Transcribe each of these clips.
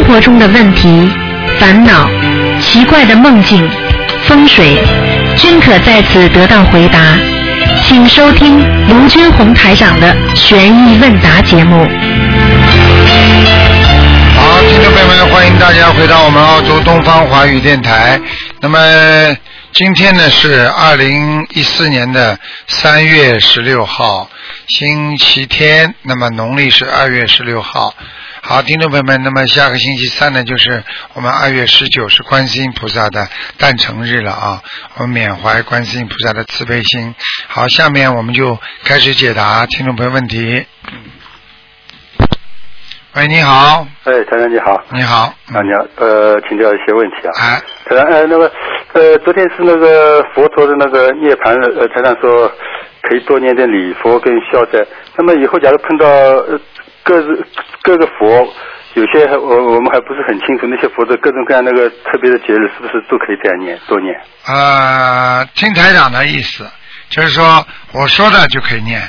生活中的问题、烦恼、奇怪的梦境、风水，均可在此得到回答。请收听卢军红台长的悬疑问答节目。好，听众朋友们，欢迎大家回到我们澳洲东方华语电台。那么今天呢是二零一四年的三月十六号，星期天。那么农历是二月十六号。好，听众朋友们，那么下个星期三呢，就是我们二月十九是观世音菩萨的诞辰日了啊！我们缅怀观世音菩萨的慈悲心。好，下面我们就开始解答听众朋友问题。喂，你好，哎，台长你好，你好，啊你好，呃，请教一些问题啊。哎，台长，呃，那个，呃，昨天是那个佛陀的那个涅槃日，呃，台长说可以多念点礼佛跟消灾。那么以后假如碰到呃各自各个佛，有些我我们还不是很清楚，那些佛的各种各样那个特别的节日，是不是都可以这样念多念？呃，听台长的意思，就是说我说的就可以念，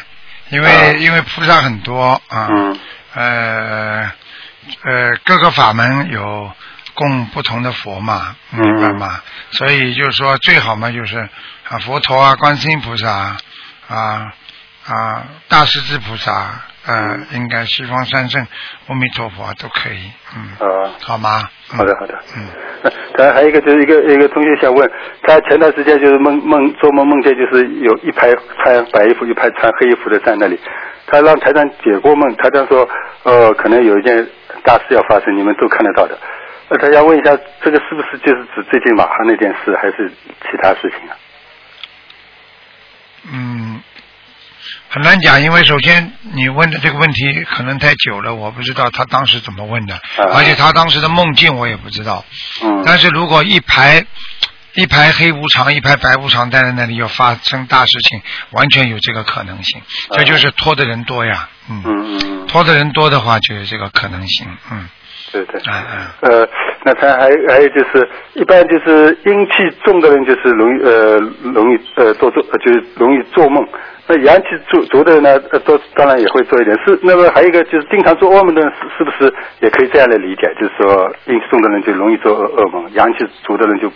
因为、啊因为菩萨很多啊，嗯呃呃，各个法门有供不同的佛嘛，嗯明白吗？所以就是说最好嘛，就是啊佛陀啊、观世音菩萨啊啊啊大势至菩萨，呃，应该西方三圣、阿弥陀佛啊都可以，嗯，啊，好吗？嗯好的好的。嗯。当然还有一个就是一个一个同学想问，他前段时间就是梦梦做梦梦见就是有一排穿白衣服一排穿黑衣服的在那里，他让台长解过梦，台长说呃可能有一件大事要发生，你们都看得到的。呃，他要问一下，这个是不是就是指最近马航那件事，还是其他事情啊？嗯，很难讲，因为首先你问的这个问题可能太久了，我不知道他当时怎么问的，而且他当时的梦境我也不知道。嗯但是如果一排一排黑无常，一排白无常待在那里，要发生大事情，完全有这个可能性。这就是拖的人多呀，嗯，嗯嗯，拖的人多的话就有这个可能性，嗯，对对。嗯嗯。呃，那他还还有就是，一般就是阴气重的人就是容易呃容易呃做做，呃就是容易做梦。那阳气足足的人呢，呃多当然也会做一点。是那么还有一个就是经常做噩梦的人，是是不是也可以这样来理解？就是说阴气重的人就容易做噩噩梦，阳气足的人就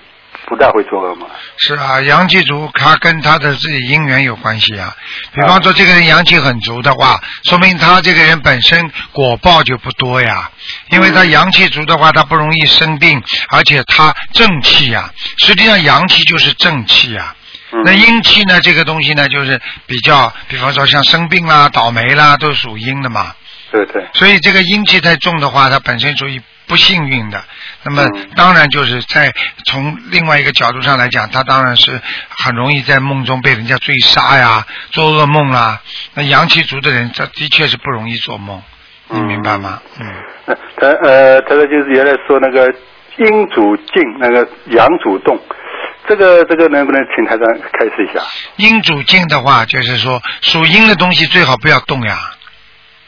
不大会做噩梦。是啊，阳气足，他跟他的自己姻缘有关系啊。比方说，这个人阳气很足的话，说明他这个人本身果报就不多呀。因为他阳气足的话，他不容易生病，而且他正气呀。实际上，阳气就是正气呀。那阴气呢？这个东西呢，就是比较，比方说像生病啦、倒霉啦，都属阴的嘛。对对。所以这个阴气太重的话，它本身属于不幸运的。那么嗯当然就是在从另外一个角度上来讲，他当然是很容易在梦中被人家追杀呀，做噩梦啦。那阳气足的人，他的确是不容易做梦，你明白吗？嗯。呃他呃，他说就是原来说那个阴主静，那个阳主动，这个这个能不能请台长开示一下？阴主静的话，就是说属阴的东西最好不要动呀，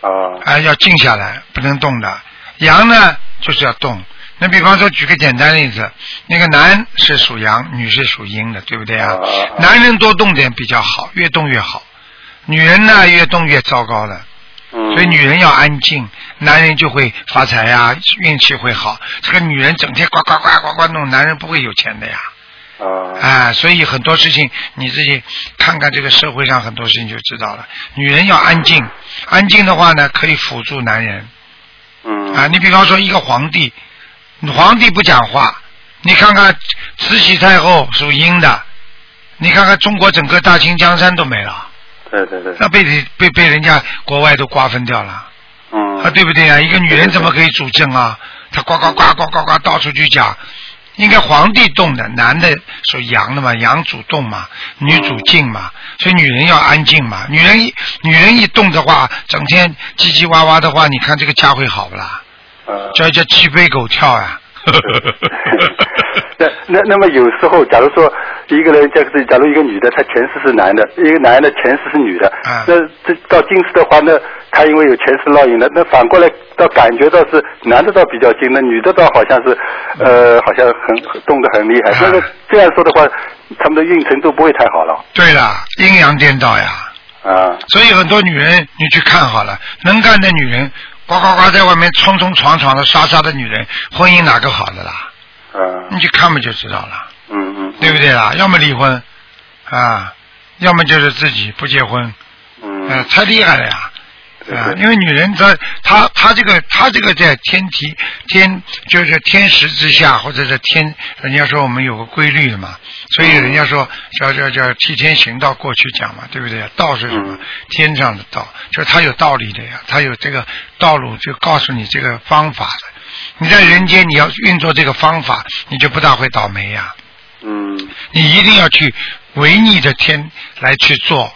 啊啊，要静下来，不能动的。阳呢，就是要动。那比方说，举个简单例子，那个男是属阳，女是属阴的，对不对啊？啊男人多动点比较好，越动越好。女人呢，越动越糟糕了。嗯，所以女人要安静，男人就会发财呀、运气会好。这个女人整天呱呱呱呱呱弄，男人不会有钱的呀。啊啊，所以很多事情你自己看看这个社会上很多事情就知道了。女人要安静，安静的话呢，可以辅助男人。嗯啊，你比方说一个皇帝，皇帝不讲话，你看看慈禧太后属阴的，你看看中国整个大清江山都没了，对对对，那被被被人家国外都瓜分掉了。嗯啊，对不对啊？一个女人怎么可以主政啊？她呱呱呱呱呱呱到处去讲，应该皇帝动的，男的属阳的嘛，阳主动嘛，女主静嘛，所以女人要安静嘛。女人一女人一动的话，整天叽叽哇哇的话，你看这个家会好不啦？啊。叫叫鸡飞狗跳呀、那那那么有时候，假如说一个人，就是假如一个女的，她前世是男的，一个男的前世是女的，啊那这到今世的话，那他因为有前世烙印的，那反过来倒感觉到是男的倒比较精，那女的倒好像是呃，好像很很动得很厉害。啊那个这样说的话，他们的运程都不会太好了对了，阴阳颠倒呀。啊。所以很多女人，你去看好了，能干的女人，呱呱呱在外面冲冲闯闯的杀杀的女人，婚姻哪个好的啦？啊，你去看不就知道了，嗯嗯，对不对啦？要么离婚啊，要么就是自己不结婚，嗯，呃，太厉害了呀！啊，因为女人她她她这个她这个在天体天就是天时之下，或者是天，人家说我们有个规律的嘛，所以人家说叫叫叫替天行道，过去讲嘛，对不对？道是什么嗯？天上的道，就是它有道理的呀，它有这个道路，就告诉你这个方法的。你在人间你要运作这个方法，你就不大会倒霉呀。嗯你一定要去违逆着天来去做，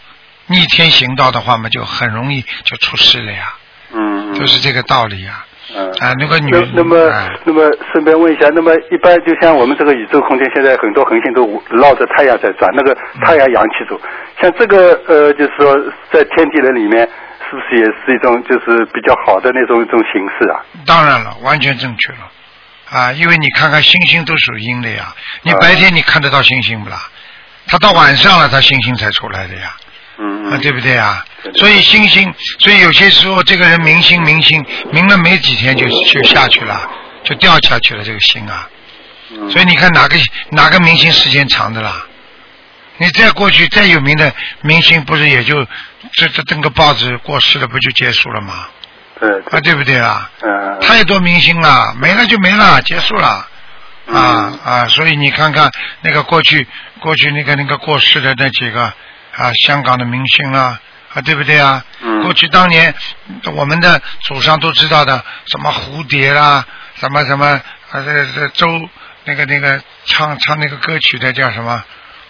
逆天行道的话嘛，就很容易就出事了呀，嗯，就是这个道理呀。嗯。啊，那个女那那么哎，那么顺便问一下，那么一般就像我们这个宇宙空间，现在很多恒星都绕着太阳在转，那个太阳阳气足，像这个呃，就是说在天地人里面，是不是也是一种就是比较好的那种一种形式啊？当然了，完全正确了。啊，因为你看看星星都属阴的呀，你啊白天你看得到星星不啦？它到晚上了，它星星才出来的呀。啊，嗯啊，对不对啊对？对所以星星，所以有些时候这个人明星明星，明了没几天就就下去了，就掉下去了这个星啊。嗯所以你看哪个哪个明星时间长的啦？你再过去再有名的明星，不是也就这这登个报纸过世了，不就结束了吗？对啊，对，不对啊？嗯太多明星了，没了就没了，结束了。嗯啊啊！所以你看看那个过去过去那个那个过世的那几个啊，香港的明星啊，啊，对不对啊？嗯过去当年我们的祖上都知道的，什么蝴蝶啦，什么什么啊，这这周那个那个唱唱那个歌曲的叫什么？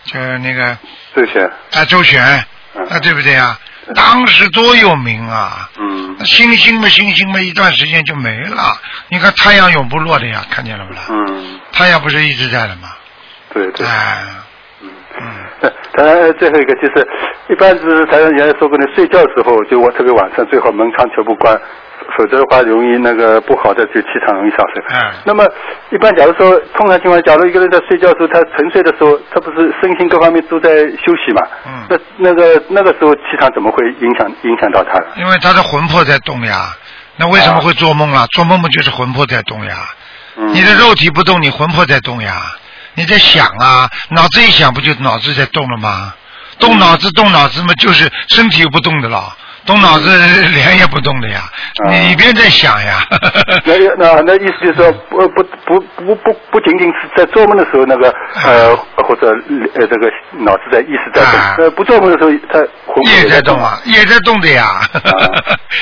就是那个周璇，啊周璇嗯啊，对不对啊？当时多有名啊！嗯那星星嘛，星星嘛，一段时间就没了。你看太阳永不落的呀，看见了不啦？嗯，太阳不是一直在的吗？对对，哎，嗯。嗯，当然，最后一个就是，一般是台上原来说过的，睡觉时候就我特别晚上最好门窗全部关，否则的话容易那个不好的就气场容易上升。嗯那么一般假如说通常情况下，假如一个人在睡觉的时候，他沉睡的时候，他不是身心各方面都在休息嘛？嗯那那个那个时候气场怎么会影响影响到他呢？因为他的魂魄在动呀。那为什么会做梦啊？做梦不就是魂魄在动呀？嗯，你的肉体不动，你魂魄在动呀。你在想啊，脑子一想，不就脑子在动了吗？动脑子，动脑子嘛，就是身体又不动的了，动脑子脸也不动的呀。啊你别在想呀。那那那意思就是说，不不不不不不仅仅是在做梦的时候，那个呃或者呃这个脑子在意识在啊动，呃不做梦的时候，他也在动动啊，也在动的呀，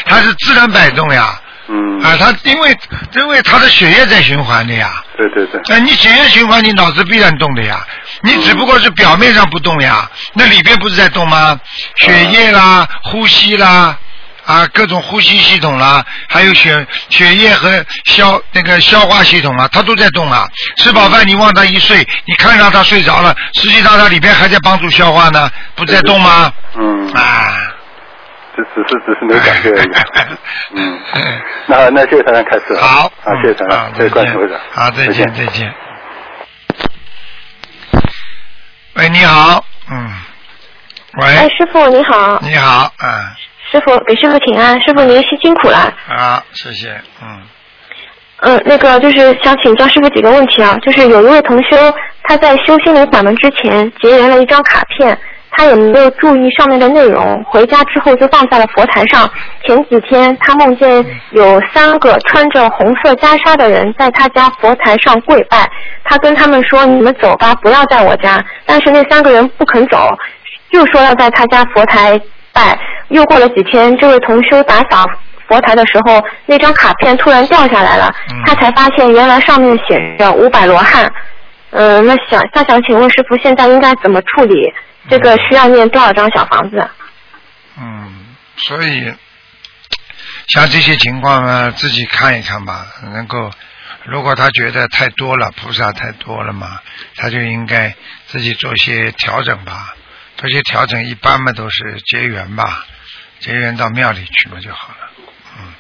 它是自然摆动呀。嗯，啊，他因为因为他的血液在循环的呀，对对对，哎，你血液循环，你脑子必然动的呀。你只不过是表面上不动呀，那里边不是在动吗？血液啦，呼吸啦，啊，各种呼吸系统啦，还有血血液和消那个消化系统啊，它都在动啊。吃饱饭你往他一睡，你看上他睡着了，实际上它里边还在帮助消化呢，不在动吗？嗯，啊。只只是只是没感觉而已。嗯，那那谢谢台长开始了。好，好，谢谢台嗯长，谢谢关注会长。好，再再见，再见。喂，你好，嗯，喂。哎，师傅你好，你好，嗯，师傅给师傅请安，师傅您辛辛苦了。啊，谢谢，嗯，嗯，那个就是想请教师傅几个问题啊，就是有一位同修他在修心灵法门之前结缘了一张卡片，他也没有注意上面的内容，回家之后就放在了佛台上。前几天他梦见有三个穿着红色袈裟的人在他家佛台上跪拜，他跟他们说：“你们走吧，不要在我家。”但是那三个人不肯走，又说要在他家佛台拜。又过了几天，这位同修打扫佛台的时候，那张卡片突然掉下来了嗯，他才发现原来上面写着五百罗汉。嗯，那想那想请问师傅，现在应该怎么处理？这个需要念多少张小房子？嗯，所以像这些情况呢，自己看一看吧。能够，如果他觉得太多了，菩萨太多了嘛，他就应该自己做些调整吧。做些调整，一般嘛都是结缘吧，结缘到庙里去嘛就好了。嗯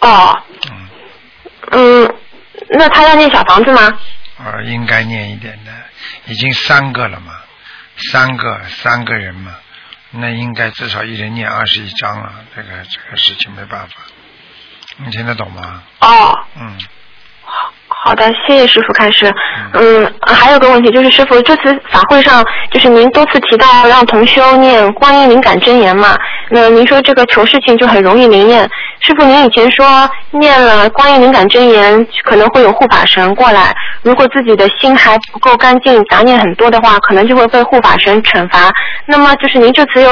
哦，嗯。嗯，那他要念小房子吗？呃，应该念一点的，已经三个了嘛，三个三个人嘛，那应该至少一人念二十一章了，这个这个事情没办法，你听得懂吗？哦，嗯，好的，谢谢师傅开始。嗯，还有个问题就是，师傅这次法会上，就是您多次提到让同修念观音灵感真言嘛，那您说这个求事情就很容易灵验。师傅，您以前说念了观音灵感真言，可能会有护法神过来，如果自己的心还不够干净，杂念很多的话，可能就会被护法神惩罚。那么就是您这次又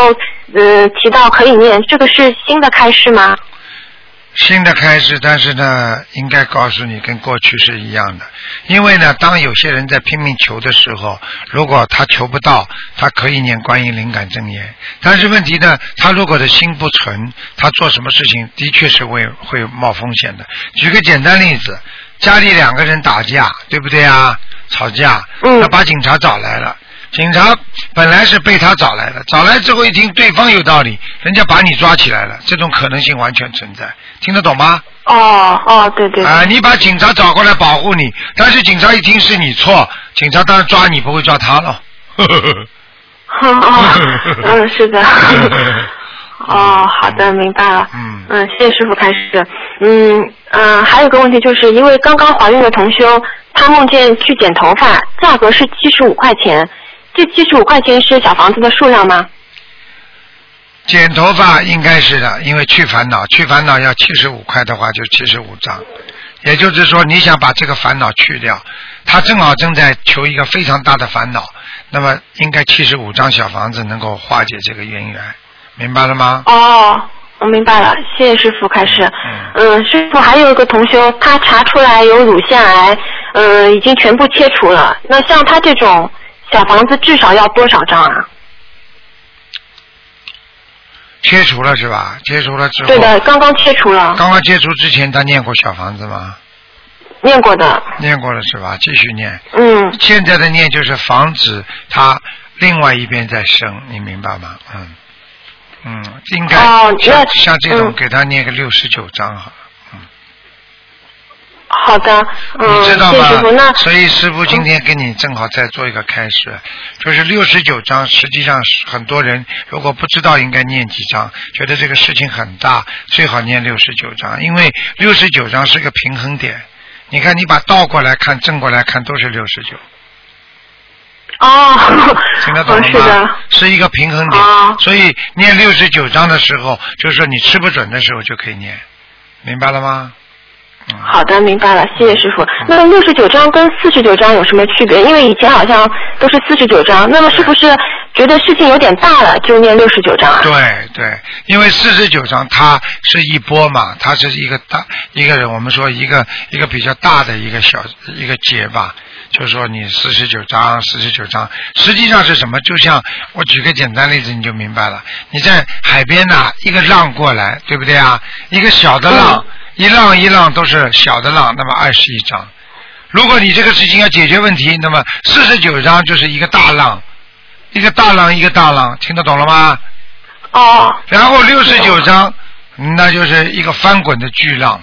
呃提到可以念，这个是新的开示吗？新的开始，但是呢，应该告诉你跟过去是一样的，因为呢，当有些人在拼命求的时候，如果他求不到，他可以念观音灵感真言，但是问题呢，他如果的心不纯，他做什么事情的确是会会冒风险的。举个简单例子，家里两个人打架，对不对啊？吵架，嗯他把警察找来了。警察本来是被他找来的，找来之后一听对方有道理，人家把你抓起来了，这种可能性完全存在，听得懂吗？哦哦，对对对。啊，你把警察找过来保护你，但是警察一听是你错，警察当然抓你，不会抓他了。哦，嗯，是的。哦，好的，明白了。嗯嗯，谢谢师傅开始。嗯嗯、呃还有个问题就是，因为刚刚怀孕的同修，她梦见去剪头发，价格是七十五块钱。这七十五块钱是小房子的数量吗？剪头发应该是的，因为去烦恼，去烦恼要七十五块的话就七十五张，也就是说你想把这个烦恼去掉，他正好正在求一个非常大的烦恼，那么应该七十五张小房子能够化解这个渊源，明白了吗？哦，我明白了，谢谢师傅开始。嗯，师傅还有一个同修，他查出来有乳腺癌，嗯，已经全部切除了。那像他这种小房子至少要多少张啊？切除了是吧？切除了之后，对的，刚刚切除了，刚刚切除之前他念过小房子吗？念过的。念过了是吧？继续念。嗯，现在的念就是防止他另外一边再生，你明白吗？嗯，嗯，应该哦像这种嗯给他念个六十九章好了。好的，嗯，你知道吗？所以师傅今天给你正好再做一个开始，就是六十九章，实际上很多人如果不知道应该念几章，觉得这个事情很大，最好念六十九章，因为六十九章是个平衡点。你看，你把倒过来看，正过来看，都是六十九，哦，听得懂了吗？哦是的，是一个平衡点。哦所以念六十九章的时候，就是说你吃不准的时候就可以念，明白了吗？嗯。好的，明白了，谢谢师傅。那么六十九章跟四十九章有什么区别？因为以前好像都是四十九章，那么是不是觉得事情有点大了就念六十九章啊？对对，因为四十九章它是一波嘛，它是一个大一个人，我们说一个一个比较大的一个小一个节吧，就是说你四十九章四十九章，实际上是什么？就像我举个简单例子你就明白了，你在海边呐、一个浪过来，对不对啊？一个小的浪，一浪一浪都是小的浪，那么二十一章。如果你这个事情要解决问题，那么四十九章就是一个大浪，一个大浪一个大浪，听得懂了吗？哦，然后六十九章，那就是一个翻滚的巨浪。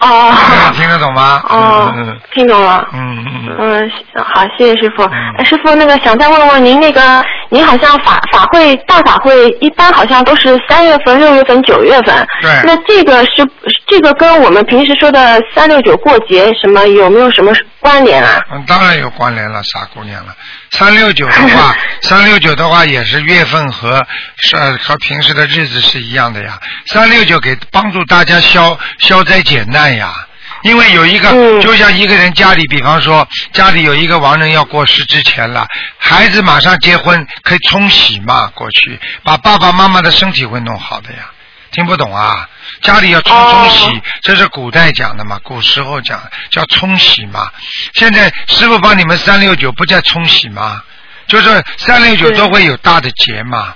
哦，听得懂吗？哦嗯，听懂了。嗯嗯嗯。嗯，好，谢谢师傅。师傅，那个想再问问您，那个您好像法法会大法会一般好像都是三月份、六月份、九月份。对那这个是这个跟我们平时说的三六九过节什么有没有什么关联啊？嗯，当然有关联了，傻姑娘了。三六九的话，三六九的话也是月份和是呃和平时的日子是一样的呀。三六九给帮助大家消消灾解难呀。因为有一个，嗯就像一个人家里，比方说家里有一个亡人要过世之前了，孩子马上结婚，可以冲喜嘛，过去把爸爸妈妈的身体会弄好的呀。听不懂啊？家里要冲冲喜，哦这是古代讲的嘛，古时候讲叫冲喜嘛。现在师傅帮你们三六九不叫冲喜吗？就是三六九都会有大的节嘛。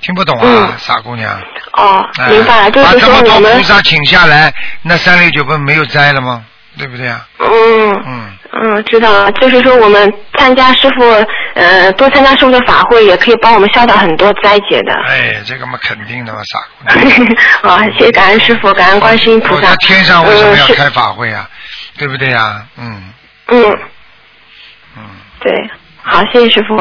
听不懂啊，嗯傻姑娘。哦，哎明白了，就是把这么多菩萨请下来，那三六九不没有灾了吗？对不对啊？嗯。嗯，嗯，知道了，就是说我们参加师傅，呃，多参加师傅的法会，也可以帮我们消掉很多灾劫的。哎，这个嘛肯定的嘛，傻姑娘。好，谢谢感恩师傅，感恩观世音菩萨那。天上为什么要开法会啊？对不对呀？嗯嗯，嗯。对，好，谢谢师傅。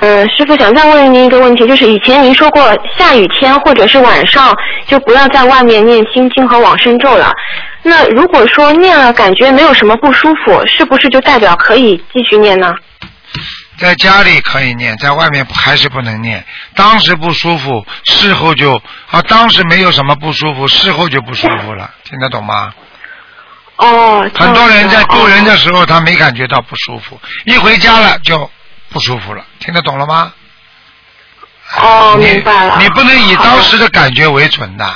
嗯，师傅想再问您一个问题，就是以前您说过下雨天或者是晚上就不要在外面念心经和往生咒了。那如果说念了感觉没有什么不舒服，是不是就代表可以继续念呢？在家里可以念，在外面还是不能念。当时不舒服，事后就啊，当时没有什么不舒服，事后就不舒服了，听得懂吗？哦，很多人在子渡人的哦时候，他没感觉到不舒服，一回家了就不舒服了，听得懂了吗？哦，明白了。你不能以当时的感觉为准的，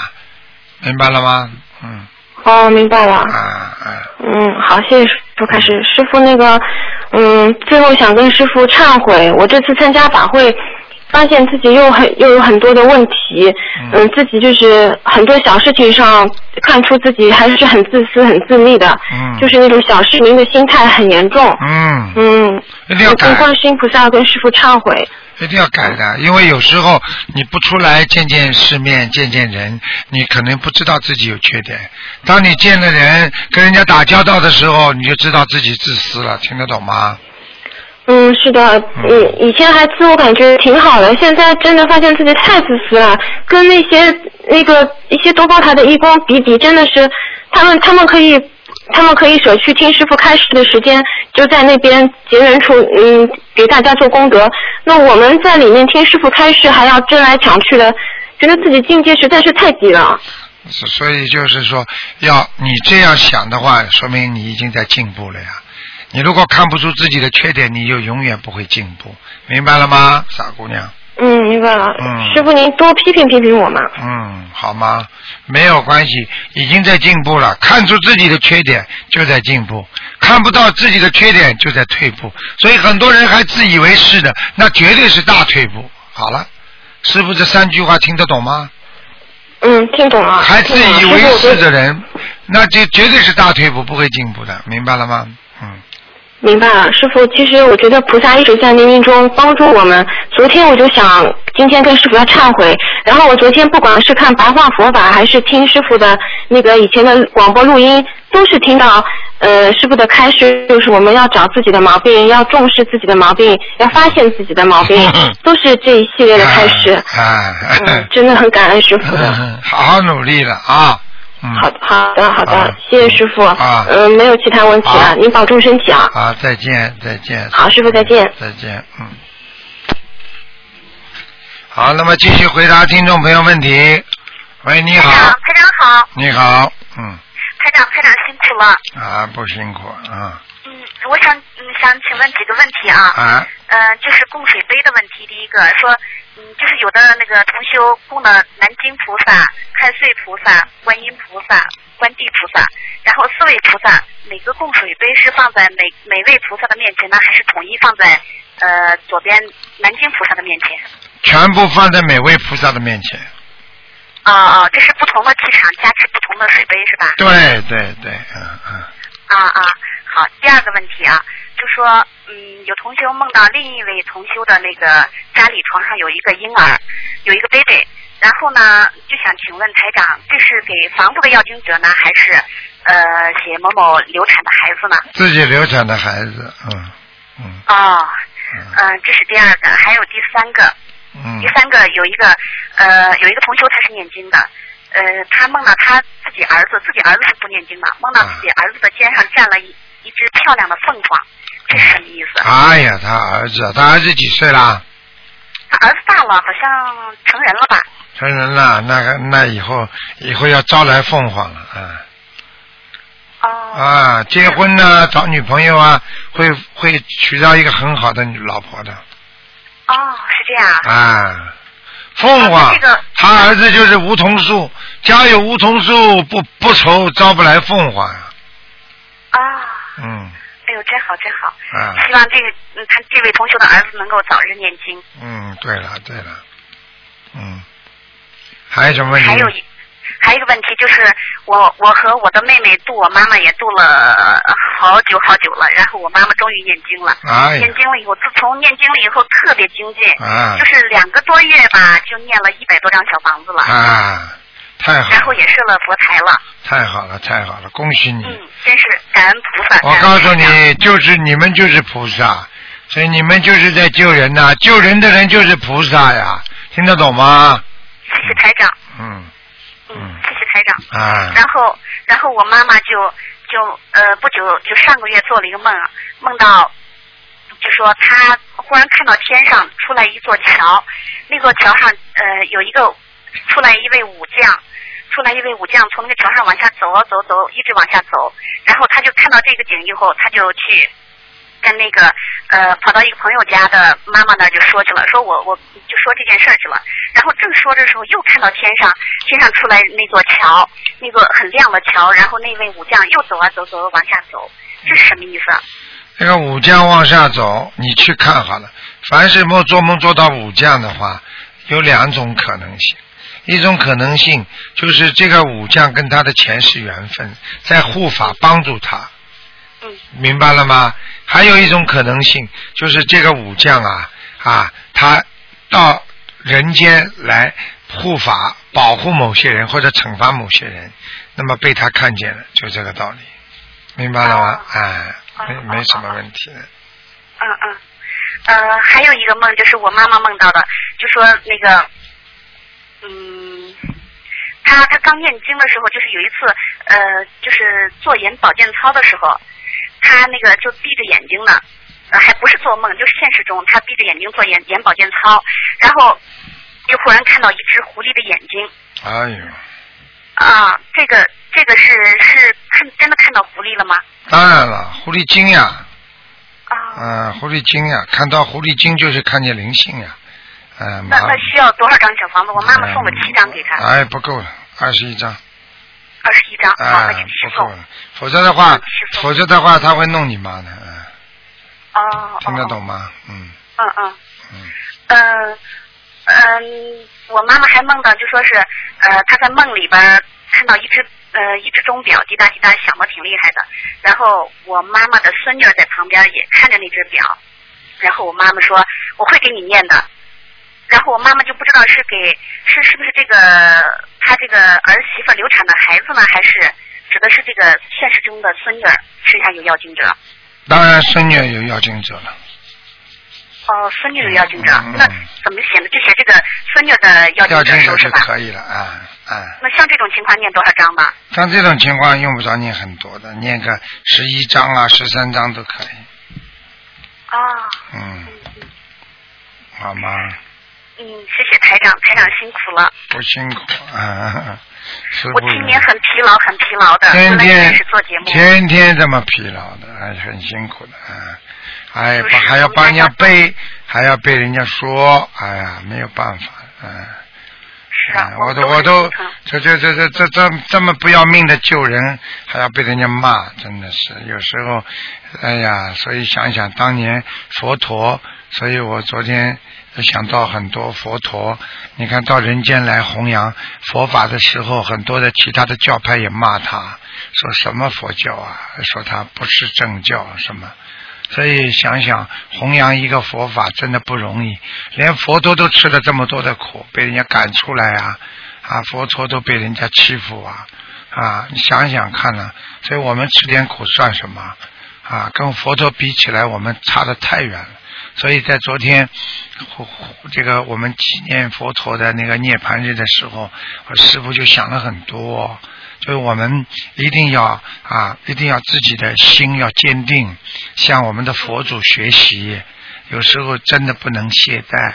明白了吗？嗯哦，明白了。啊啊，嗯，好，谢谢师傅开始。师傅那个，嗯，最后想跟师傅忏悔，我这次参加法会，发现自己又很又有很多的问题，嗯嗯，自己就是很多小事情上看出自己还是很自私、很自利的，嗯就是那种小市民的心态很严重。嗯，嗯，一定要改跟观世音菩萨跟师傅忏悔。一定要改的，因为有时候你不出来见见世面、见见人，你可能不知道自己有缺点。当你见了人、跟人家打交道的时候，你就知道自己自私了，听得懂吗？嗯，是的，嗯，以前还自我感觉挺好的，现在真的发现自己太自私了，跟那些那个一些多宝塔的义工比比，真的是他们他们可以他们可以舍去听师傅开示的时间，就在那边结缘处，嗯，给大家做功德。那我们在里面听师傅开示，还要争来抢去的，觉得自己境界实在是太低了。所所以就是说，要你这样想的话，说明你已经在进步了呀。你如果看不出自己的缺点，你就永远不会进步，明白了吗，傻姑娘？嗯，明白了。嗯师傅您多批评批评我嘛。嗯，好吗？没有关系，已经在进步了。看出自己的缺点就在进步，看不到自己的缺点就在退步。所以很多人还自以为是的，那绝对是大退步。好了，师傅这三句话听得懂吗？嗯，听懂了。还自以为是的人，那就绝对是大退步，不会进步的，明白了吗？嗯，明白了，师傅。其实我觉得菩萨一直在冥冥中帮助我们。昨天我就想今天跟师傅要忏悔，然后我昨天不管是看白话佛法，还是听师傅的那个以前的广播录音，都是听到呃师傅的开示，就是我们要找自己的毛病，要重视自己的毛病，要发现自己的毛病，都是这一系列的开始。啊，嗯，真的很感恩师傅的。好好努力了啊！嗯，好好的好的啊，谢谢师傅。啊嗯，没有其他问题好了，您保重身体啊。好，再见，再见。好师傅再见再见，嗯。好，那么继续回答听众朋友问题。喂，你好排长，，排长好，你好，嗯，排长，排长辛苦了。啊，不辛苦啊，嗯，我想嗯想请问几个问题啊。啊，呃，就是供水杯的问题。第一个说，嗯，就是有的那个同修供了南京菩萨、太岁菩萨、观音菩萨、观地菩萨，然后四位菩萨，每个供水杯是放在每每位菩萨的面前呢，还是统一放在呃左边南京菩萨的面前？全部放在每位菩萨的面前。啊啊，这是不同的气场加持不同的水杯是吧？对对对，嗯嗯，啊啊，好，第二个问题啊，就说，嗯，有同修梦到另一位同修的那个家里床上有一个婴儿，有一个 baby，然后呢，就想请问台长，这是给房子的要经者呢，还是呃写某某流产的孩子呢？自己流产的孩子，嗯嗯哦，嗯嗯、这是第二个，还有第三个，嗯。第三个有一个呃有一个同修他是念经的，呃他梦到他自己儿子，自己儿子是不念经的，梦到自己儿子的肩上站了一一只漂亮的凤凰，这是什么意思？哎呀，他儿子，他儿子几岁啦？他儿子大了，好像成人了吧？成人了，那个那以后以后要招来凤凰了，啊哦，啊，结婚呢，找女朋友啊，会会娶到一个很好的老婆的哦，是这样。啊。凤凰啊这个，他儿子就是梧桐树，家有梧桐树，不不愁招不来凤凰呀。啊，嗯哎呦，真好真好。啊希望这个嗯，他这位同学的儿子能够早日念经。嗯，对了对了，嗯，还有什么问题？还有一还有一个问题就是，我我和我的妹妹度我妈妈也度了好久好久了，然后我妈妈终于念经了。哎念经了以后，自从念经了以后特别精进，啊就是两个多月吧，就念了一百多张小房子了，啊，太好然后，也设了佛台了。太好了，太好了，恭喜你！嗯，真是感恩菩萨。我告诉你，就是你们就是菩萨，所以你们就是在救人呐、救人的人就是菩萨呀，听得懂吗？谢谢台长，嗯嗯嗯，谢谢台长。啊，然后，然后我妈妈就就呃不久就上个月做了一个梦，梦到就说她忽然看到天上出来一座桥，那座桥上呃有一个出来一位武将，出来一位武将从那个桥上往下走啊走走，一直往下走，然后他就看到这个景以后，他就去。跟那个呃，跑到一个朋友家的妈妈那儿就说去了，说我我就说这件事儿去了。然后正说的时候，又看到天上天上出来那座桥，那座很亮的桥，然后那位武将又走啊走走往下走，这是什么意思啊？这个武将往下走，你去看好了。凡是梦做梦做到武将的话，有两种可能性。一种可能性就是这个武将跟他的前世缘分，在护法帮助他，嗯明白了吗？还有一种可能性就是这个武将啊啊，他到人间来护法、保护某些人或者惩罚某些人，那么被他看见了，就这个道理，明白了吗？哎，没没什么问题的。嗯嗯。呃，还有一个梦就是我妈妈梦到的，就说那个，嗯，他他刚念经的时候，就是有一次，呃，就是做眼保健操的时候，他那个就闭着眼睛呢，呃，还不是做梦，就是现实中他闭着眼睛做眼眼保健操，然后就忽然看到一只狐狸的眼睛，哎呦，啊，这个这个是是看真的看到狐狸了吗？当然了，狐狸精呀，啊，啊、狐狸精呀，看到狐狸精就是看见灵性呀，嗯、那那需要多少张小房子？我妈妈送了七张给他，哎，不够了，二十一张，二十一张，好，那哎就继，续送。不够了，否则的话否则的话他会弄你妈的，嗯，哦，听得哦懂吗？嗯。嗯嗯。嗯，嗯嗯，我妈妈还梦到，就说是呃，她在梦里边看到一只呃一只钟表滴答滴答响的挺厉害的，然后我妈妈的孙女在旁边也看着那只表，然后我妈妈说我会给你念的，然后我妈妈就不知道是给是是不是这个她这个儿媳妇流产的孩子呢，还是指的是这个现实中的孙女儿身上有要精者？当然孙女有要精者了，哦，孙女有要精者，那怎么写呢？就写这个孙女的要要经者收是吧？经者就可以了啊啊。那像这种情况念多少章吧？像这种情况用不着念很多的，念个十一章啊、十三章都可以。啊、嗯，嗯嗯好吗？嗯，谢谢台长，台长辛苦了。不辛苦啊，师我今年很疲劳，很疲劳的，天天开始做节目。天天这么疲劳的，还很辛苦的啊！哎，就是还要帮人家背，还要被人家说，哎呀，没有办法，嗯。是啊哎，我都都我都这这这这这这这么不要命的救人，还要被人家骂，真的是有时候，哎呀，所以想想当年佛陀，所以我昨天想到很多佛陀，你看到人间来弘扬佛法的时候，很多的其他的教派也骂他，说什么佛教啊，说他不是正教什么。所以想想弘扬一个佛法真的不容易，连佛陀都吃了这么多的苦，被人家赶出来啊，啊，佛陀都被人家欺负啊，啊，你想想看呢、所以我们吃点苦算什么啊？跟佛陀比起来，我们差得太远了。所以在昨天，这个我们纪念佛陀的那个涅槃日的时候，我师傅就想了很多。所以我们一定要啊，一定要自己的心要坚定，向我们的佛祖学习。有时候真的不能懈怠。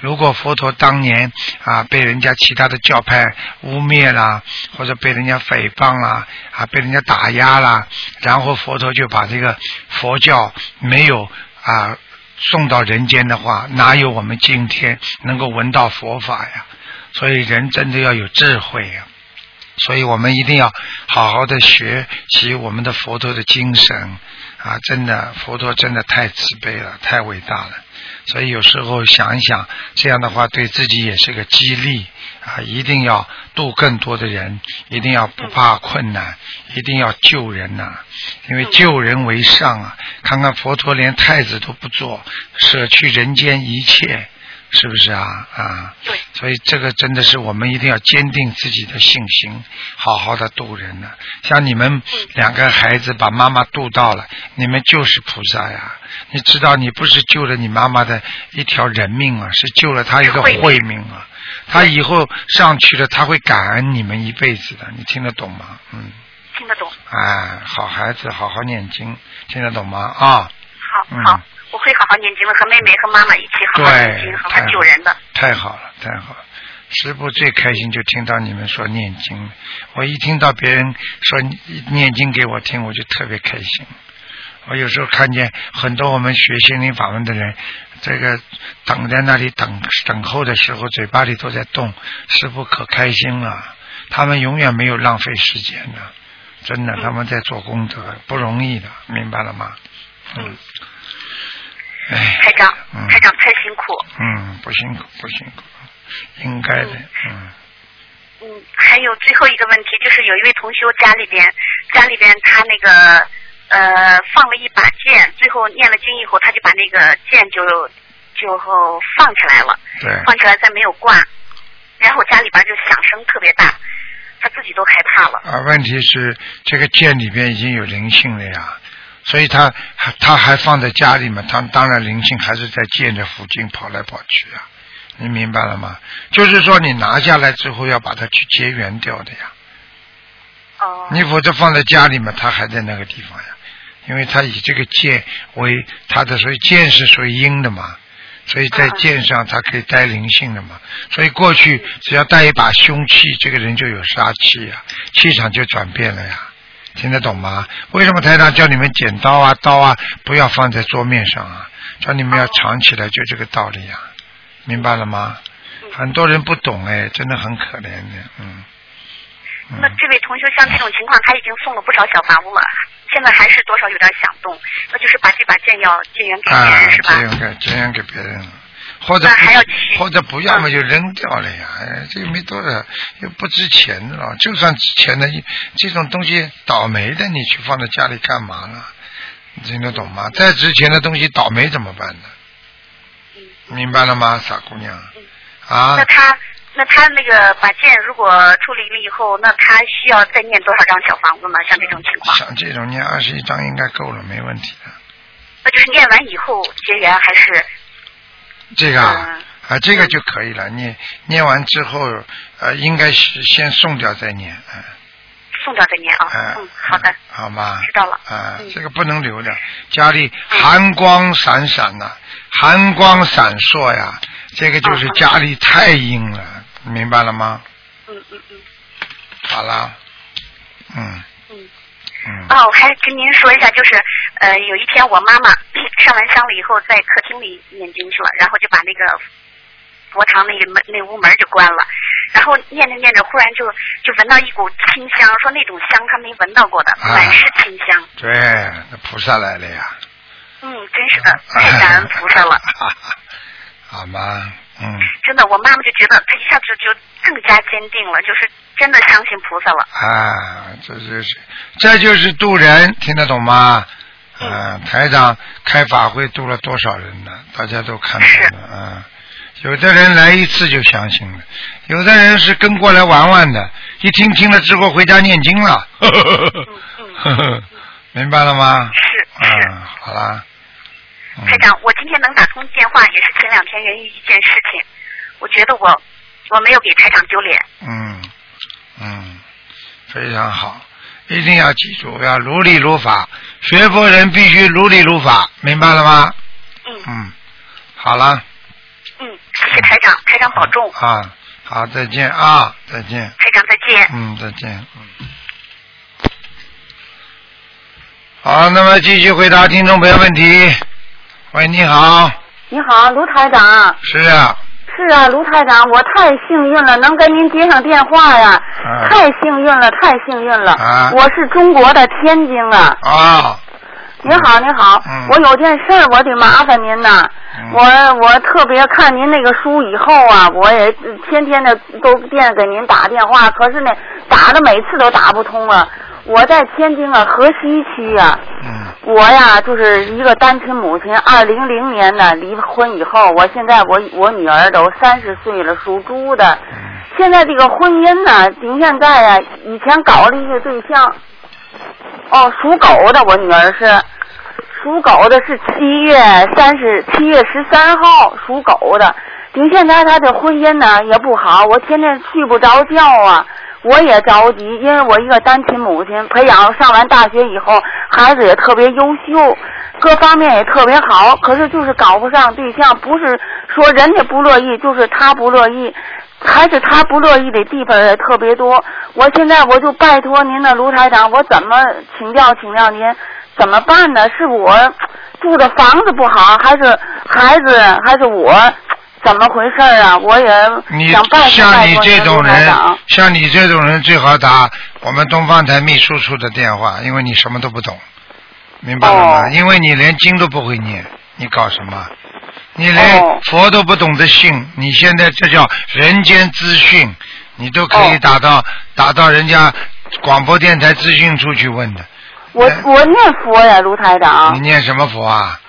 如果佛陀当年啊被人家其他的教派污蔑啦，或者被人家诽谤啦，啊被人家打压啦，然后佛陀就把这个佛教没有啊送到人间的话，哪有我们今天能够闻到佛法呀？所以人真的要有智慧呀、所以我们一定要好好的学习我们的佛陀的精神啊！真的，佛陀真的太慈悲了，太伟大了。所以有时候想一想，这样的话对自己也是个激励啊！一定要度更多的人，一定要不怕困难，一定要救人呐、因为救人为上啊！看看佛陀连太子都不做，舍去人间一切，是不是啊？啊，对，所以这个真的是我们一定要坚定自己的信心，好好的度人呢。像你们两个孩子把妈妈度到了，你们就是菩萨呀。你知道，你不是救了你妈妈的一条人命啊，是救了她一个慧慧命啊。她以后上去了，她会感恩你们一辈子的。你听得懂吗？嗯。听得懂。哎，好孩子，好好念经，听得懂吗？啊，好嗯好，我会好好念经的，和妹妹和妈妈一起好好念经，，好好救人的。太好了，太好了。师傅最开心就听到你们说念经，我一听到别人说念经给我听，我就特别开心。我有时候看见很多我们学心灵法门的人，这个等在那里等等候的时候，嘴巴里都在动，师傅可开心了。他们永远没有浪费时间的，真的，他们在做功德，不容易的，明白了吗？嗯。哎。台长，嗯台长太辛苦。嗯，不辛苦，不辛苦，应该的，嗯，嗯，还有最后一个问题，就是有一位同修家里边，家里边他那个呃放了一把剑，最后念了经以后，他就把那个剑就就放起来了，对，放起来再没有挂，然后家里边就响声特别大，他自己都害怕了。啊，问题是这个剑里边已经有灵性了呀，所以他他还放在家里面，他当然灵性还是在剑的附近跑来跑去啊，你明白了吗？就是说你拿下来之后要把它去结缘掉的呀，哦、你否则放在家里面，它还在那个地方呀，因为它以这个剑为它的，所以剑是属于阴的嘛，所以在剑上它可以带灵性的嘛，所以过去只要带一把凶器，这个人就有杀气呀，气场就转变了呀，听得懂吗？为什么台长叫你们剪刀啊、刀啊不要放在桌面上啊？叫你们要藏起来，就这个道理啊，明白了吗？很多人不懂哎，真的很可怜的，嗯。嗯那这位同学像这种情况，他已经送了不少小房屋了，现在还是多少有点想动，那就是把这把剑要结缘给别啊，人，是吧？这样给这样给别人了，或者还要去或者不要么就扔掉了呀，哎，这个没多少，又不值钱的了。就算值钱的，这种东西倒霉的，你去放在家里干嘛呢？你听得懂吗？再值钱的东西倒霉怎么办呢？明白了吗，傻姑娘？啊那，他那他那个把剑如果处理了以后，那他需要再念多少张小房子呢？像这种情况，像这种念二十一张应该够了，没问题的。那就是念完以后结缘还是这个啊，嗯啊，这个就可以了。念念完之后，呃，应该是先送掉再念，嗯、送掉再念啊？哎，嗯，好的，好吗？知道了啊嗯，这个不能留的，家里寒光闪闪呐、寒光闪烁呀，这个就是嗯家里太阴了，明白了吗？嗯嗯嗯好了，嗯嗯。嗯，哦，我还跟您说一下，就是呃，有一天我妈妈上完香了以后，在客厅里念经去了，然后就把那个佛堂那个门那屋门就关了，然后念着念着，忽然就就闻到一股清香，说那种香她没闻到过的，啊满是清香。对，那菩萨来了呀，嗯，真是的，太感恩菩萨了。好吗？嗯。真的，我妈妈就觉得她一下子就更加坚定了，就是真的相信菩萨了。啊，这就是这就是渡人，听得懂吗？啊，台长开法会渡了多少人呢？大家都看到了啊。有的人来一次就相信了，有的人是跟过来玩玩的，一听听了之后回家念经了。呵呵 明白了吗？是是。嗯，好啦。嗯台长，我今天能打通电话，也是前两天人遇一件事情，我觉得我我没有给台长丢脸。嗯嗯，非常好，一定要记住，要如理如法。学佛人必须如理如法，明白了吗？嗯嗯，好了嗯，谢谢台长，台长保重，啊，好，再见啊，再见，台长再见。嗯，再见，嗯。好，那么继续回答听众朋友问题。喂，你好，你好，卢台长。是啊，是啊，卢台长，我太幸运了，能跟您接上电话呀！啊太幸运了，太幸运了！啊我是中国的天津啊。啊，您好，您好，嗯我有件事儿，我得麻烦您呐。嗯我我特别看您那个书以后啊，我也天天的都惦给您打电话，可是呢，打的每次都打不通啊。我在天津啊河西区呀、嗯我呀就是一个单亲母亲，二零零年呢离婚以后，我现在我我女儿都三十岁了，属猪的。现在这个婚姻呢，顶现在呀，以前搞了一个对象，哦，属狗的，我女儿是属狗的，是七月三十七月十三号属狗的。顶现在她的婚姻呢也不好，我天天睡不着觉啊。我也着急，因为我一个单亲母亲，培养上完大学以后，孩子也特别优秀，各方面也特别好，可是就是搞不上对象，不是说人家不乐意，就是他不乐意，还是他不乐意的地方也特别多。我现在我就拜托您的卢台长，我怎么请教请教您，怎么办呢？是我住的房子不好，还是孩子，还是我？怎么回事啊？我也你想拜托像你这种人。，像你这种人最好打我们东方台秘书处的电话，因为你什么都不懂，明白了吗？哦因为你连经都不会念，你搞什么？你连哦佛都不懂得信，你现在这叫人间资讯，你都可以哦打到、打到人家广播电台资讯处去问的。我哎我念佛呀，卢台长你，念什么佛啊？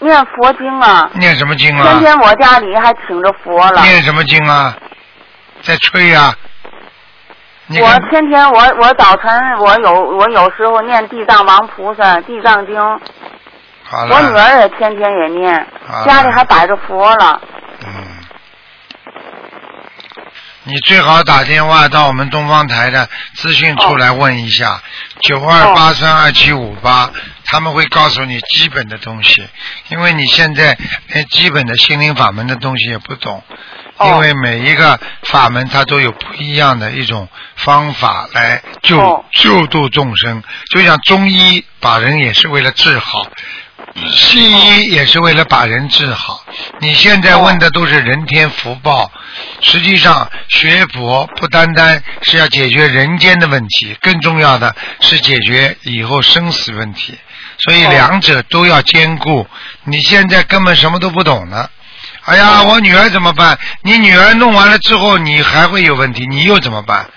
念佛经啊，念什么经啊？天天我家里还请着佛了。念什么经啊？在吹呀、你我天天我我早晨我有我有时候念地藏王菩萨地藏经，好了。我女儿也天天也念家里还摆着佛了。嗯，你最好打电话到我们东方台的资讯处来问一下，九二八三二七五八，他们会告诉你基本的东西，因为你现在连基本的心灵法门的东西也不懂。哦因为每一个法门它都有不一样的一种方法来救、哦救度众生，就像中医把人也是为了治好，西医也是为了把人治好。你现在问的都是人天福报，实际上学佛不单单是要解决人间的问题，更重要的是解决以后生死问题。所以哦两者都要兼顾。你现在根本什么都不懂呢。哎呀，我女儿怎么办？你女儿弄完了之后，你还会有问题，你又怎么办？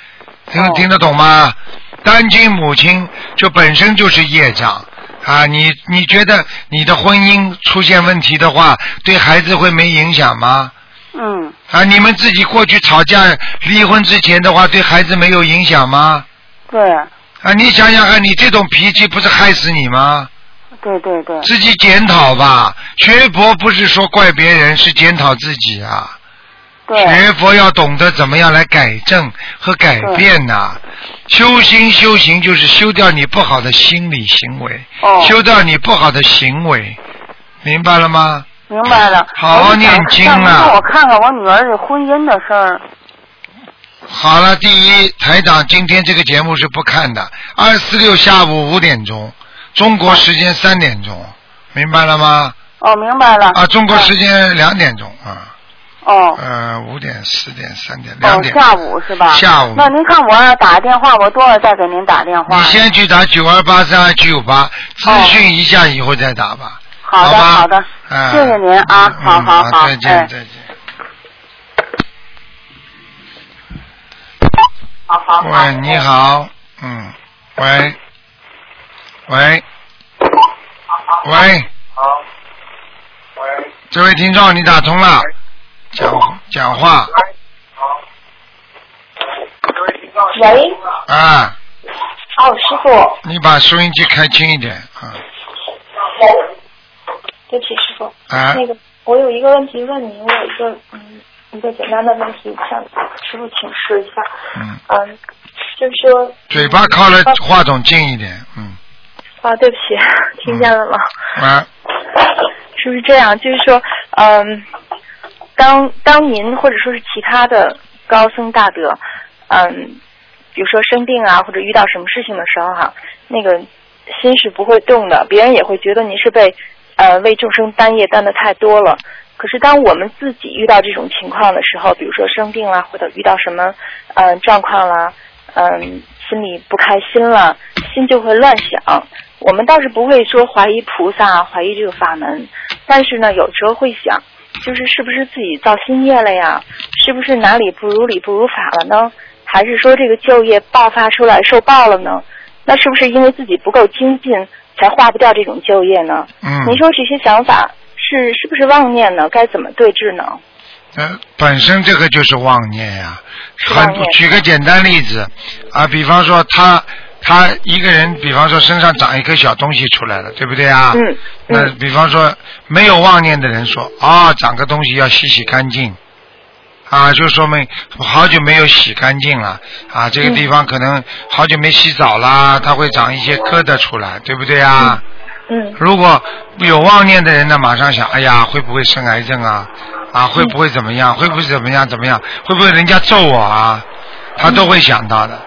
听哦听得懂吗？单亲母亲就本身就是业障啊！你你觉得你的婚姻出现问题的话，对孩子会没影响吗？嗯，啊，你们自己过去吵架离婚之前的话，对孩子没有影响吗？对啊，你想想看，你这种脾气不是害死你吗？对对对，自己检讨吧。学佛不是说怪别人，是检讨自己啊。对学佛要懂得怎么样来改正和改变呐、修心修行就是修掉你不好的心理行为，哦修掉你不好的行为，明白了吗？明白了。好好念经啊让我看看我女儿这婚姻的事儿。好了，第一，台长今天这个节目是不看的，二四六下午五点钟，中国时间三点钟，明白了吗？哦，明白了。啊，中国时间两点钟啊，哦。呃，五点、四点、三点、两哦，点。下午是吧？下午。那您看我要打电话，我多少再给您打电话？你先去打九二八三二七五八，咨询一下以后再打吧。好的吧？好的。哎谢谢您啊嗯好好好再见哎。再见。好好好。喂，你好，嗯，喂，喂，喂，好。喂，这位听众你打通了，讲讲话。喂，啊，哦，师傅，你把收音机开轻一点啊。对。不起，师傅，啊。那个我有一个问题问您，我有一个嗯一个简单的问题向师傅请示一下，嗯，嗯，就是说。嘴巴靠了话筒近一点，嗯。啊，对不起，听见了吗？啊，是不是这样？就是说，嗯，当当您或者说是其他的高僧大德，嗯，比如说生病啊，或者遇到什么事情的时候哈、那个心是不会动的，别人也会觉得您是被呃为众生担业担的太多了。可是当我们自己遇到这种情况的时候，比如说生病啦，或者遇到什么呃状况啦，嗯、心里不开心了，心就会乱想。我们倒是不会说怀疑菩萨、怀疑这个法门，但是呢，有时候会想，就是是不是自己造新业了呀？是不是哪里不如理不如法了呢？还是说这个就业爆发出来受报了呢？那是不是因为自己不够精进，才化不掉这种就业呢？嗯。您说这些想法是是不是妄念呢？该怎么对治呢？呃，本身这个就是妄念呀。很举个简单例子啊，比方说他他一个人，比方说身上长一颗小东西出来了，对不对啊？嗯那比方说没有妄念的人说啊，长个东西要洗洗干净。啊，就说明好久没有洗干净了啊，这个地方可能好久没洗澡啦，它会长一些疙瘩出来，对不对啊？嗯如果有妄念的人呢，马上想，哎呀，会不会生癌症啊？啊，会不会怎么样？会不会怎么样？怎么样？会不会人家揍我啊？他都会想到的。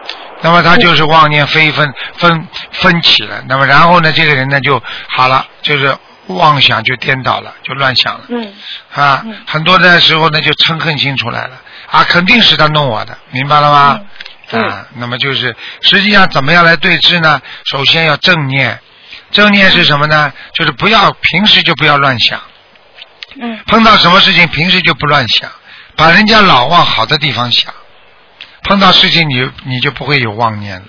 那么他就是妄念飞分分分起了。那么然后呢，这个人呢就好了，就是妄想就颠倒了，就乱想了。嗯。啊，很多的时候呢就嗔恨心出来了。啊，肯定是他弄我的，明白了吗？嗯。啊，那么就是实际上怎么样来对治呢？首先要正念，正念是什么呢？就是不要平时就不要乱想，嗯。碰到什么事情平时就不乱想，把人家老往好的地方想，碰到事情你你就不会有妄念了，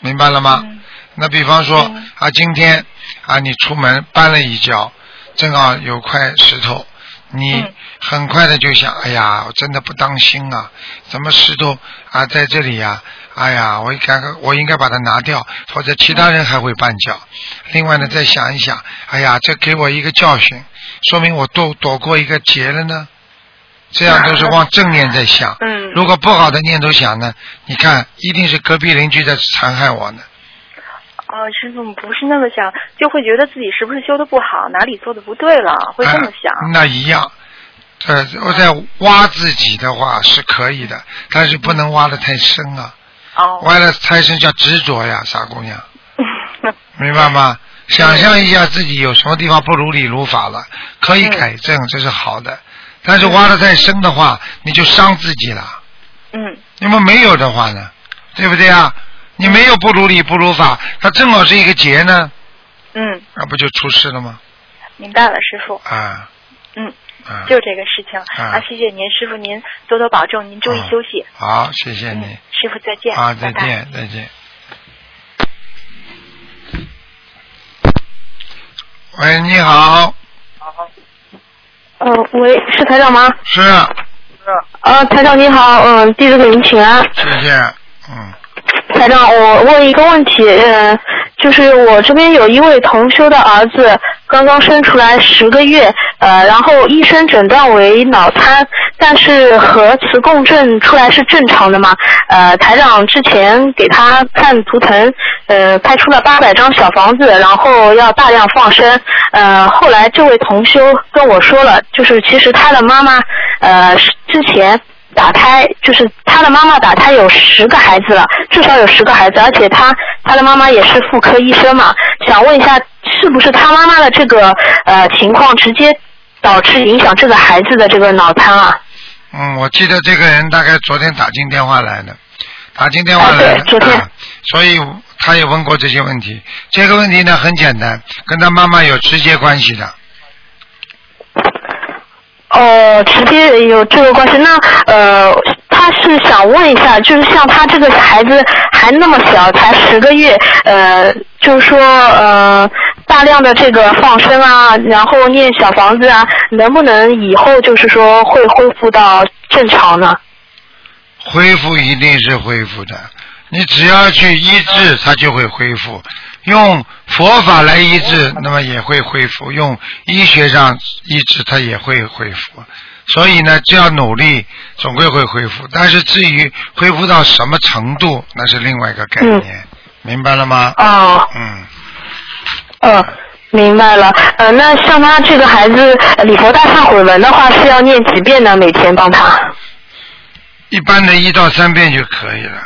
明白了吗？嗯那比方说啊，今天啊你出门绊了一跤，正好有块石头，你嗯很快的就想，哎呀，我真的不当心啊，怎么石头啊在这里呀、哎呀，我应该我应该把它拿掉，否则其他人还会绊脚。另外呢，再想一想，哎呀，这给我一个教训，说明我躲躲过一个劫了呢。这样都是往正面在想。嗯如果不好的念头想呢，你看，一定是隔壁邻居在残害我呢。哦，师傅不是那么想，就会觉得自己是不是修的不好，哪里做的不对了，会这么想。哎那一样。呃，我在挖自己的话是可以的，但是不能挖的太深啊。哦。挖的太深叫执着呀，傻姑娘，明白吗？想象一下自己有什么地方不如理如法了，可以改正，这是好的。但是挖的太深的话，你就伤自己了。嗯那么没有的话呢，对不对啊？你没有不如理不如法，它正好是一个劫呢，嗯，那不就出事了吗？明白了，师傅。啊嗯，啊！就这个事情。啊啊，谢谢您，师傅您多多保重，您注意休息。好，谢谢你。师傅再见。啊，再。见，再见。喂，你好，呃，喂，是台长吗？是，呃，台长你好，嗯、弟子给您请安。谢谢，嗯，台长，我问一个问题，呃，就是我这边有一位同修的儿子刚刚生出来十个月，呃，然后医生诊断为脑瘫，但是核磁共振出来是正常的嘛？呃，台长之前给他看图腾，呃，拍出了八百张小房子，然后要大量放生，呃，后来这位同修跟我说了，就是其实他的妈妈，呃，之前。打胎就是他的妈妈打胎有十个孩子了，至少有十个孩子，而且他他的妈妈也是妇科医生嘛，想问一下，是不是他妈妈的这个呃情况直接导致影响这个孩子的这个脑瘫啊？嗯，我记得这个人大概昨天打进电话来的，打进电话啊来的，对昨天啊所以他也问过这些问题。这个问题呢很简单，跟他妈妈有直接关系的。哦，直接有这个关系。那呃，他是想问一下，就是像他这个孩子还那么小，才十个月，呃，就是说呃，大量的这个放生啊，然后念小房子啊，能不能以后就是说会恢复到正常呢？恢复一定是恢复的，你只要去医治，它就会恢复。用佛法来医治，那么也会恢复；用医学上医治，它也会恢复。所以呢，只要努力，总归会恢复。但是至于恢复到什么程度，那是另外一个概念，明白了吗？哦，嗯，呃，明白了。呃，那像他这个孩子呃礼佛大忏悔文的话，是要念几遍呢？每天帮他一般的一到三遍就可以了。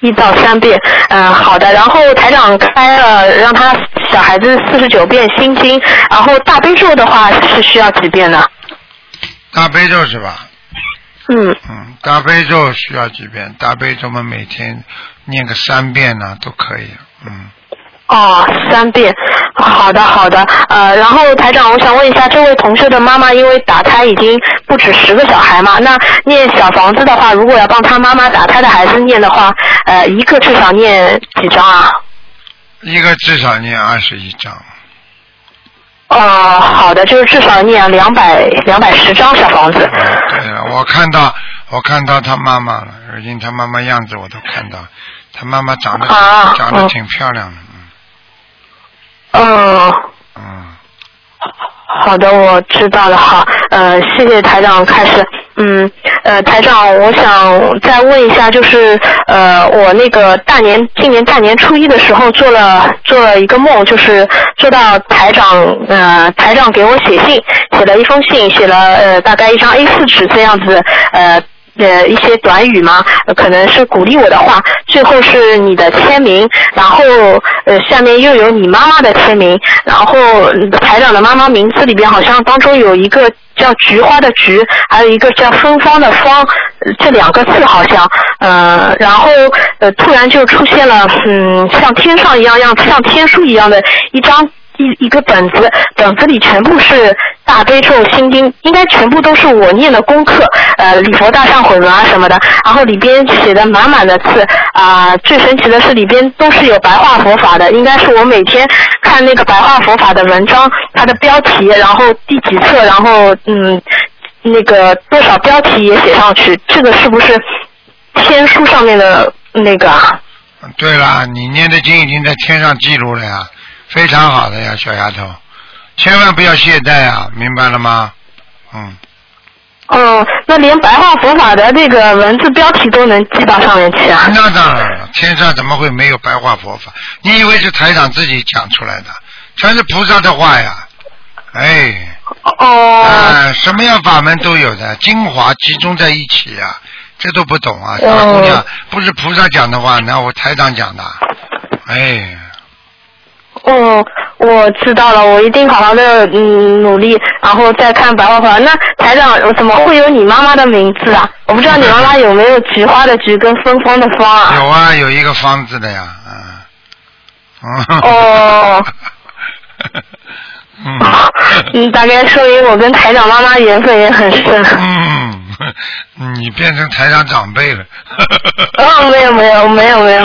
嗯，一到三遍。嗯、好的。然后台长开了让他小孩子四十九遍心经，然后大悲咒的话是需要几遍呢？大悲咒是吧？嗯，嗯，大悲咒需要几遍？大悲咒我们，每天念个三遍呢、都可以。嗯，哦，三遍，好的好的，呃，然后台长，我想问一下，这位同学的妈妈因为打胎已经不止十个小孩嘛，那念小房子的话，如果要帮他妈妈打胎的孩子念的话，呃，一个至少念几张啊？一个至少念二十一张。哦，好的，就是至少念两百两百十张小房子。对了，我看到我看到他妈妈了，而且他妈妈样子我都看到，他妈妈长得、长得挺漂亮的，嗯。嗯。好的，我知道了。好，呃，谢谢台长开始。嗯，呃，台长，我想再问一下，就是呃，我那个大年今年大年初一的时候做了做了一个梦，就是做到台长呃台长给我写信，写了一封信，写了呃大概一张 A 4纸这样子呃。呃，一些短语嘛，可能是鼓励我的话，最后是你的签名，然后呃下面又有你妈妈的签名，然后嗯台长的妈妈名字里边好像当中有一个叫菊花的菊，还有一个叫芬芳的芳，这两个字好像，呃，然后呃突然就出现了，嗯，像天上一样样，像天书一样的一张。一一个本子，本子里全部是大悲咒、心经，应该全部都是我念的功课，呃，礼佛大忏悔文啊什么的。然后里边写的满满的字啊、最神奇的是里边都是有白话佛法的，应该是我每天看那个白话佛法的文章，它的标题，然后第几册，然后嗯，那个多少标题也写上去，这个是不是天书上面的那个？对了，你念的经已经在天上记录了呀，非常好的呀，小丫头，千万不要懈怠啊，明白了吗？嗯，哦，那连白话佛法的这个文字标题都能记到上面去啊？那当然了，天上怎么会没有白话佛法？你以为是台长自己讲出来的？全是菩萨的话呀！哎，哦，啊，什么样法门都有的，精华集中在一起呀、这都不懂啊，小姑娘，不是菩萨讲的话，那我台长讲的，哎，嗯，我知道了，我一定好好的嗯努力，然后再看白花花。那台长，怎么会有你妈妈的名字啊？我不知道你妈妈有没有菊花的菊跟芬芳的芳啊？有啊，有一个方字的呀，嗯，哦，嗯，嗯，大概说明我跟台长妈妈缘分也很深。嗯，你变成台长长辈了，哦，没有没有没有没有，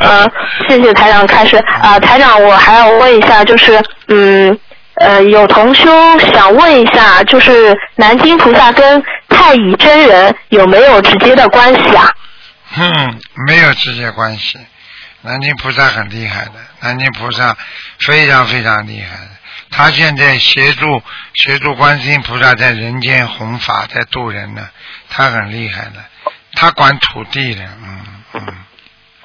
呃，谢谢台长开始啊、台长，我还要问一下，就是嗯呃，有同修想问一下，就是南京菩萨跟太乙真人有没有直接的关系啊？嗯，没有直接关系。南京菩萨很厉害的，南京菩萨非常非常厉害的。他现在协助协助观世音菩萨在人间弘法，在度人呢，他很厉害的。他管土地的，嗯嗯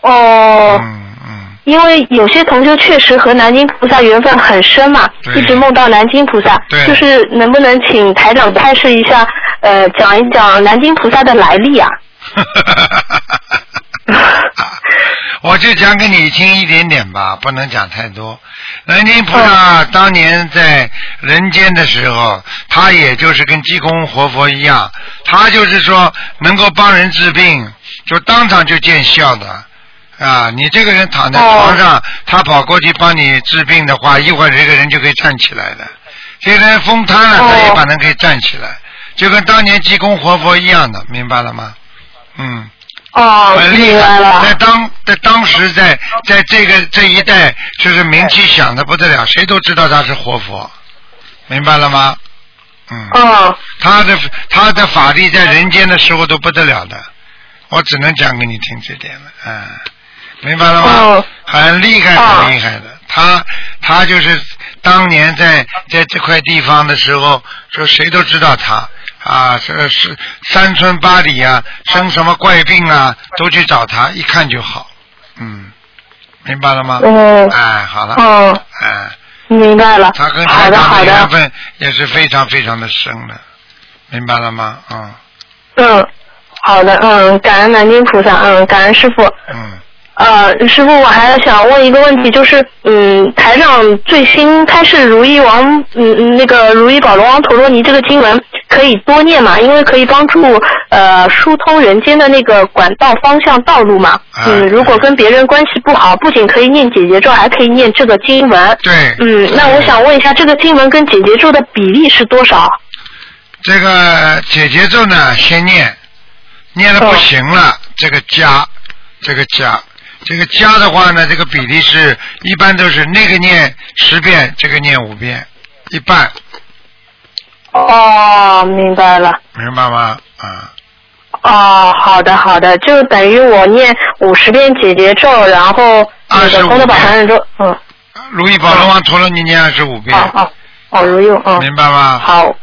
哦，嗯嗯，因为有些同修确实和南京菩萨缘分很深嘛，一直梦到南京菩萨。对就是能不能请台长开示一下，呃，讲一讲南京菩萨的来历啊？我就讲给你听一点点吧，不能讲太多。南京菩萨当年在人间的时候，他也就是跟济公活佛一样，他就是说能够帮人治病，就当场就见效的。啊，你这个人躺在床上，他跑过去帮你治病的话，一会儿这个人就可以站起来的。这个人风瘫了，他也把人可以站起来，就跟当年济公活佛一样的，明白了吗？嗯。哦，很厉害，了。在当在当时在在这个这一代，就是名气响的不得了，谁都知道他是活佛，明白了吗？嗯，哦，他的他的法力在人间的时候都不得了的，我只能讲给你听这点了，嗯，明白了吗？哦很厉害，哦很厉害的。他他就是当年在在这块地方的时候，说谁都知道他啊，这是三村八里啊，生什么怪病啊，都去找他，一看就好。嗯，明白了吗？嗯哎，好了。哦，哎，明白了。他跟好的，台长好的。的缘分也是非常非常的深的，明白了吗？嗯嗯，好的，嗯，感恩南京菩萨，嗯，感恩师傅。嗯，呃，师傅，我还想问一个问题，就是，嗯，台上最新开示如意王，嗯嗯，那个如意宝龙王陀罗尼这个经文可以多念嘛？因为可以帮助呃疏通人间的那个管道方向道路嘛。嗯，如果跟别人关系不好，不仅可以念姐姐咒，还可以念这个经文。对。嗯，那我想问一下，这个经文跟姐姐咒的比例是多少？这个姐姐咒呢，先念，念的不行了，这个加，这个加。这个加的话呢，这个比例是一般都是那个念十遍，这个念五遍，一半。哦，明白了。明白吗？啊。哦，好的好的，就等于我念五十遍解结咒，然后那个功德宝坛人咒，嗯。如意宝龙王陀罗尼念二十五遍。哦哦，哦如意，嗯。明白吗？好。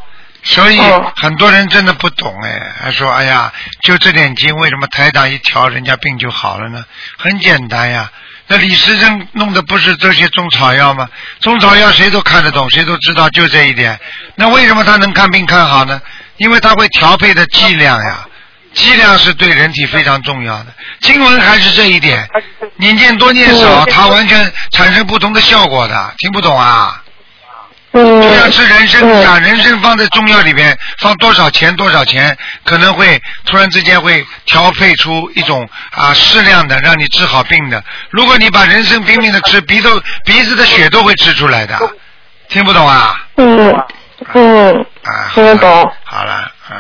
所以很多人真的不懂哎，还说哎呀，就这点经，为什么台长一调，人家病就好了呢？很简单呀，那李时珍弄的不是这些中草药吗？中草药谁都看得懂，谁都知道，就这一点。那为什么他能看病看好呢？因为他会调配的剂量呀，剂量是对人体非常重要的。经文还是这一点，你念多念少，它完全产生不同的效果的，听不懂啊？就像吃人参一样，人参放在中药里边，放多少钱多少钱，可能会突然之间会调配出一种啊适量的让你治好病的。如果你把人参拼命的吃，鼻头鼻子的血都会吃出来的。听不懂啊？嗯嗯，听得懂。好了，嗯。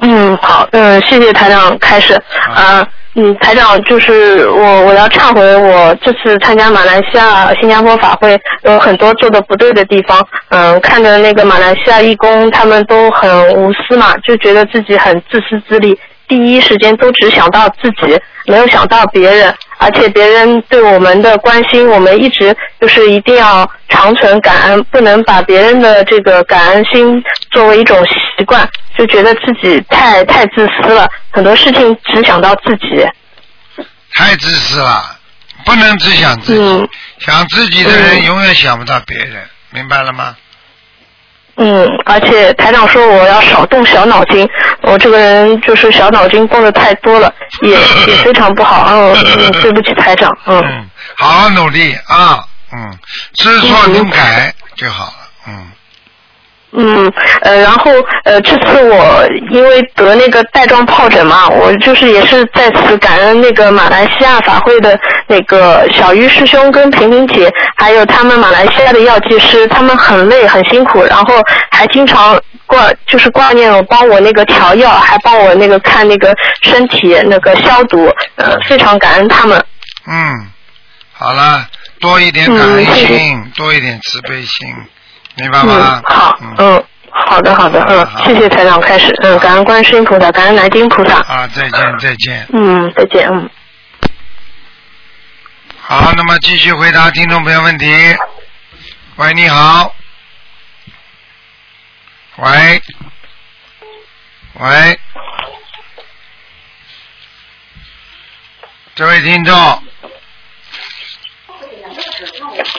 嗯，好，嗯，谢谢台长开始啊。嗯，台长，就是我我要忏悔，我这次参加马来西亚、新加坡法会有很多做的不对的地方。嗯，看着那个马来西亚义工，他们都很无私嘛，就觉得自己很自私自利，第一时间都只想到自己，没有想到别人。而且别人对我们的关心，我们一直就是一定要长存感恩，不能把别人的这个感恩心作为一种习惯，就觉得自己太太自私了，很多事情只想到自己。太自私了，不能只想自己，想自己的人永远想不到别人，明白了吗？嗯，而且台长说我要少动小脑筋，我这个人就是小脑筋动的太多了，也也非常不好，嗯，对不起台长，嗯。嗯，好好努力啊，嗯，知错能改就好了，嗯。嗯，呃，然后呃，这次我因为得那个带状疱疹嘛，我就是也是在此感恩那个马来西亚法会的那个小鱼师兄跟平平姐，还有他们马来西亚的药剂师，他们很累很辛苦，然后还经常挂就是挂念我，帮我那个调药，还帮我那个看那个身体那个消毒，呃，非常感恩他们。嗯，好了，多一点感恩心，多一点慈悲心。明白吗？好，嗯，好的，好的，嗯，谢谢台长开始，嗯，感恩观世音菩萨，感恩南京菩萨。啊，再见，再见。嗯，再见，嗯。好，那么继续回答听众朋友问题。喂，你好。喂。喂。这位听众。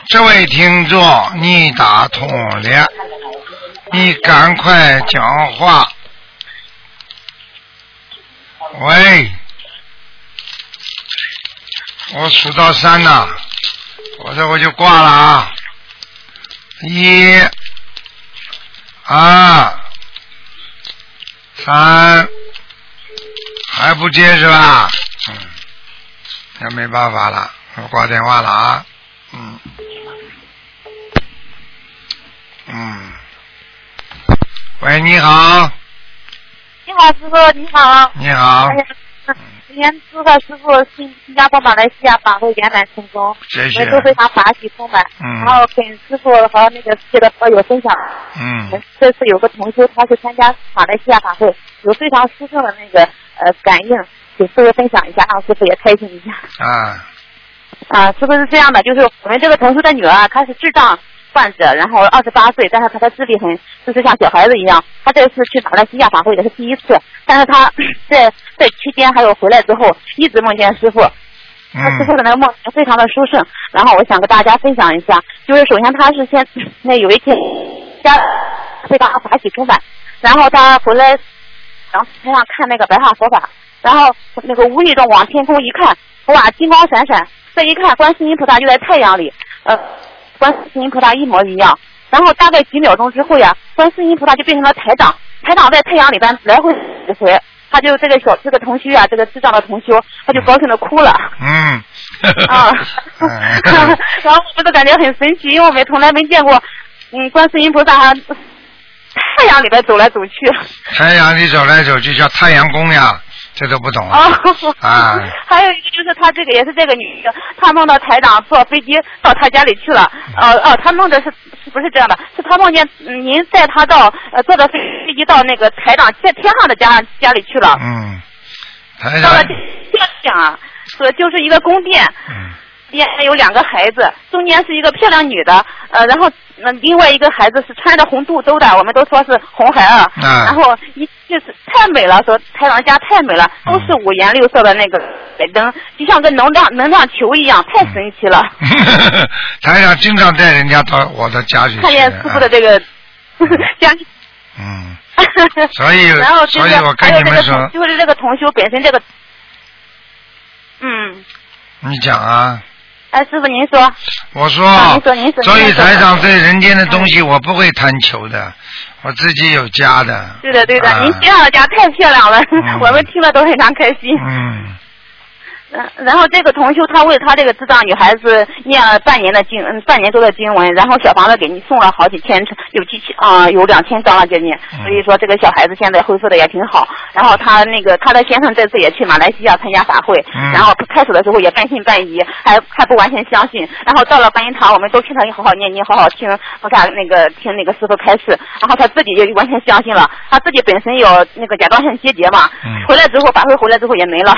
这位听众，你打通了，你赶快讲话。喂，我数到三了，我这我就挂了啊！一、二、三，还不接是吧？嗯，那没办法了，我挂电话了啊。嗯，嗯，喂，你好。你好，师傅，你好。你好。今天祝贺师傅新新加坡、马来西亚法会圆满成功，谢谢。都非常法喜充满。嗯。然后跟师傅和那个世界的朋友分享。嗯。这次有个同修，他去参加马来西亚法会，有非常殊胜的那个呃感应，给师傅分享一下，让师傅也开心一下。啊。啊，是不是这样的？就是我们这个同事的女儿，她是智障患者，然后二十八岁，但是她的智力很，就是像小孩子一样。她这次去马来西亚法会也是第一次，但是她 在在期间还有回来之后，一直梦见师傅。他师傅的那个梦非常的殊胜，然后我想跟大家分享一下，就是首先他是先那有一天家被他法喜充满，然后他回来，然后台上看那个白话佛法，然后那个无意中往天空一看。哇，金光闪闪。这一看，观世音菩萨就在太阳里，呃，观世音菩萨一模一样。然后大概几秒钟之后呀，观世音菩萨就变成了台长，台长在太阳里边来回指挥，他就这个小这个同修啊，这个智障的同修，他就高兴的哭了。嗯。啊，然后我就感觉很神奇，因为我们从来没见过，嗯，观世音菩萨还太阳里边走来走去。太阳里走来走去叫太阳宫呀，这都不懂啊。啊。还有一个就是他这个也是这个女的，她梦到台长坐飞机到她家里去了。哦哦，她梦的是是不是这样的？是她梦见您带她到呃坐着飞机到那个台长在天上的家家里去了。嗯。台长。到了这样啊。是，就是一个宫殿，边有两个孩子，中间是一个漂亮女的，呃，然后那另外一个孩子是穿着红肚兜的，我们都说是红孩儿，然后一就是太美了，说太郎家太美了，都是五颜六色的那个彩灯，就像个能量能量球一样，太神奇了。台长经常带人家到我的家里，看见师傅的这个 家。嗯。所以，然后所以我跟你们说，就是这个同修本身这个。嗯，你讲啊。哎，师傅您说。我说。您说您说。所以台上对人间的东西，我不会贪求的，我自己有家的。对的对的，您介绍的家太漂亮了，我们听了都非常开心。嗯。然后这个同修他为他这个智障女孩子念了半年的经，嗯半年多的经文，然后小房子给你送了好几千，有几千啊，有两千张了接近。所以说这个小孩子现在恢复的也挺好。然后他那个他的先生这次也去马来西亚参加法会，然后开始的时候也半信半疑，还还不完全相信。然后到了观音堂，我们都劝他你好好念经，好好听，我看那个听那个师傅开示。然后他自己就完全相信了，他自己本身有那个甲状腺结节嘛，回来之后法会回来之后也没了，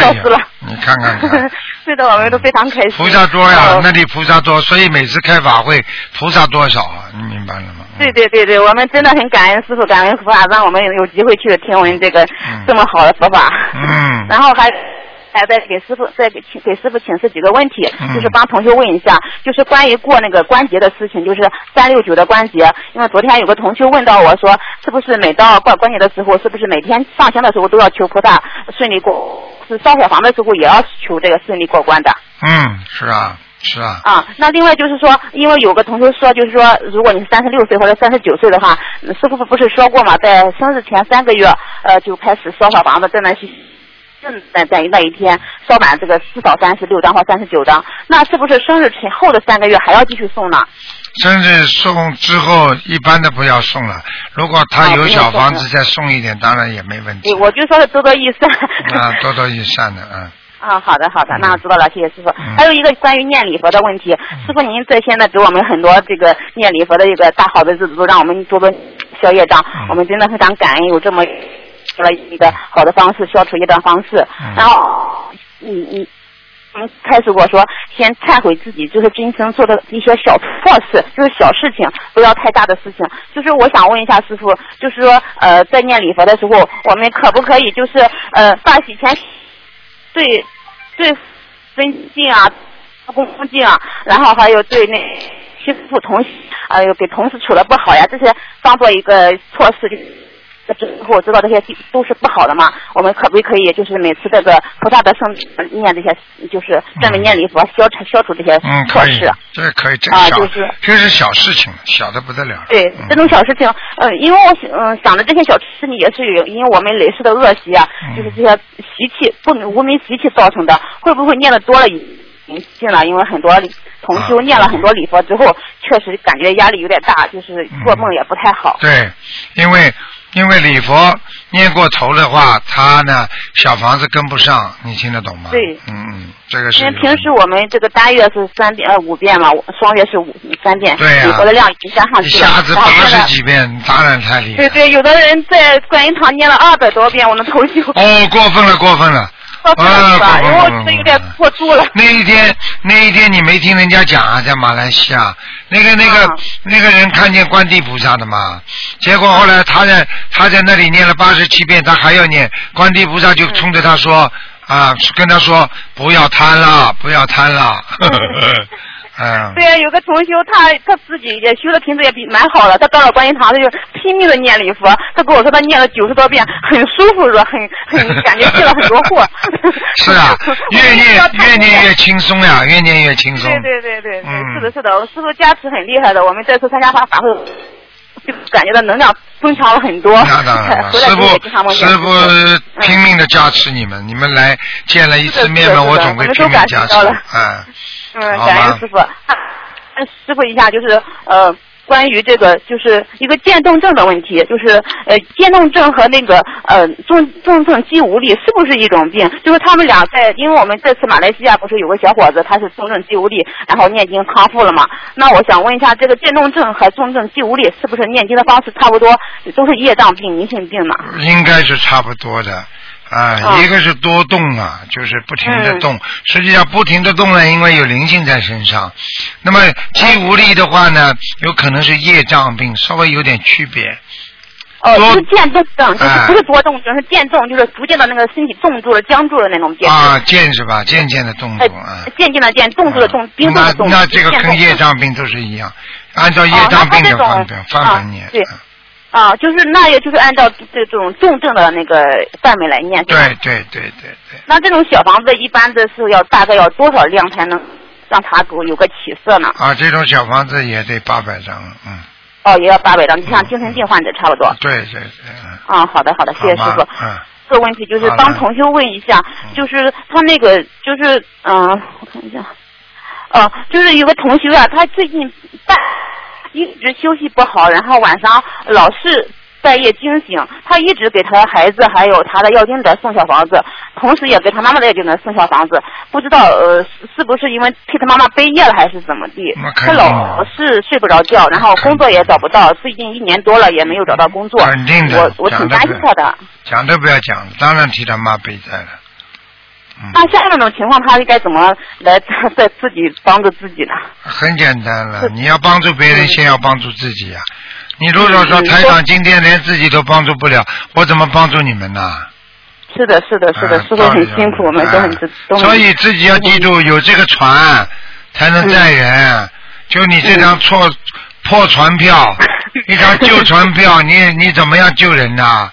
消失了。你看看看，是的，我们都非常开心。菩萨多呀，那里菩萨多，所以每次开法会，菩萨多少啊？你明白了吗？对对对对，我们真的很感恩师傅，感恩佛法，让我们有机会去听闻这个这么好的佛法。嗯。然后还。还再给师傅再给请给师傅请示几个问题，就是帮同学问一下，就是关于过那个关节的事情，就是三六九的关节。因为昨天有个同学问到我说，是不是每到过关节的时候，是不是每天上香的时候都要求菩萨顺利过？是烧小房的时候也要求这个顺利过关的？嗯，是啊，是啊。啊，那另外就是说，因为有个同学说，就是说，如果你是三十六岁或者三十九岁的话，师傅不是说过嘛，在生日前三个月，呃，就开始烧小房子，在那些。正在在那一天烧满这个至少三十六张或三十九张，那是不是生日前后的三个月还要继续送呢？生日送之后，一般的不要送了。如果他有小房子，再送一点，当然也没问题。我就说是多多益善。啊，多多益善的，嗯。啊，好的好的，那知道了，谢谢师傅。还有一个关于念礼佛的问题，师傅您在现在给我们很多这个念礼佛的一个大好的日子，都让我们多多消业障，我们真的非常感恩有这么。了一个好的方式，消除业障方式。然后，你你，嗯，开始过说，先忏悔自己，就是今生做的一些小错事，就是小事情，不要太大的事情。就是我想问一下师傅，就是说，呃，在念礼佛的时候，我们可不可以就是呃，大喜前对对尊敬啊，恭敬啊，然后还有对那欺负同哎呦给同事处的不好呀，这些当做一个错事就。之后知道这些都是不好的嘛？我们可不可以就是每次这个菩萨的圣念这些，就是专门念礼佛消除消除这些错事？这可以，这啊，就是这是小事情，小的不得了。对，这种小事情，呃，因为我嗯想的这些小事情也是有，因为我们累世的恶习啊，就是这些习气不无名习气造成的，会不会念的多了引进了？因为很多同修念了很多礼佛之后，确实感觉压力有点大，就是做梦也不太好。对，因为。因为礼佛念过头的话，他呢小房子跟不上，你听得懂吗？对，嗯嗯，这个是。因为平时我们这个单月是三遍呃五遍嘛，双月是五三遍，对礼佛的量已经加上去了。一下子八十几遍，当然太厉害。对对，有的人在观音堂念了二百多遍，我们头就。哦，过分了，过分了。啊，因为我这有点了。那一天，那一天你没听人家讲啊，在马来西亚，那个那个那个人看见观地菩萨的嘛，结果后来他在他在那里念了八十七遍，他还要念，观地菩萨就冲着他说啊，跟他说不要贪了，不要贪了。嗯，对呀，有个同修，他他自己也修的品质也比蛮好的，他到了观音堂，他就拼命的念礼佛。他跟我说，他念了九十多遍，很舒服，说很很感觉卸了很多货。是啊，越念越念越轻松呀，越念越轻松。对对对对对，嗯是的，是的，师傅加持很厉害的。我们这次参加法法会，就感觉到能量增强了很多。那当然了，师傅师傅拼命的加持你们，你们来见了一次面嘛，我总会拼命加持嗯，感恩师傅。啊师傅一下就是呃，关于这个就是一个渐冻症的问题，就是呃渐冻症和那个呃重重症肌无力是不是一种病？就是他们俩在，因为我们这次马来西亚不是有个小伙子他是重症肌无力，然后念经康复了嘛？那我想问一下，这个渐冻症和重症肌无力是不是念经的方式差不多，都是业障病、灵性病嘛？应该是差不多的。啊，啊一个是多动啊，就是不停的嗯动。实际上不停的动呢，因为有灵性在身上。那么肌无力的话呢，有可能是业障病，稍微有点区别。哦，多就是渐冻症，就是哎不是多动症，是渐冻，就是逐渐的那个身体冻住了、僵住了那种渐。啊，渐是吧？渐渐的动哎作啊。渐渐的渐，冻住了冻，冰冻那的冻。那这个跟业障病都是一样，按照业哦障病的方面方法念啊。对啊，就是那也就是按照这种重症的那个范围来念。对对对对对，那这种小房子一般的是要大概要多少量才能让他给我有个起色呢？啊，这种小房子也得八百张，嗯，哦，也要八百张，就像精神病患者差不多。对对对，嗯，啊，好的好的，谢谢师傅。嗯，这个问题就是帮同修问一下，就是他那个就是嗯、我看一下，哦、就是有个同修啊，他最近半一直休息不好，然后晚上老是半夜惊醒，他一直给他的孩子还有他的要经者送小房子，同时也给他妈妈的要经者送小房子，不知道呃是是不是因为替他妈妈背业了还是怎么地那？肯他老是睡不着觉，然后工作也找不到，最近一年多了也没有找到工作，肯定的我我挺担心他的。讲都不要讲，当然替他妈背债了。嗯那像那种情况，他应该怎么来在自己帮助自己呢？很简单了，你要帮助别人，先要帮助自己呀、你如果说嗯台长今天连自己都帮助不了，我怎么帮助你们呢？是的，是的，是的，啊师傅很辛苦，我们都很所以自己要记住，有这个船才能载人。嗯就你这张错破船票，一张旧船票，你你怎么样救人呐？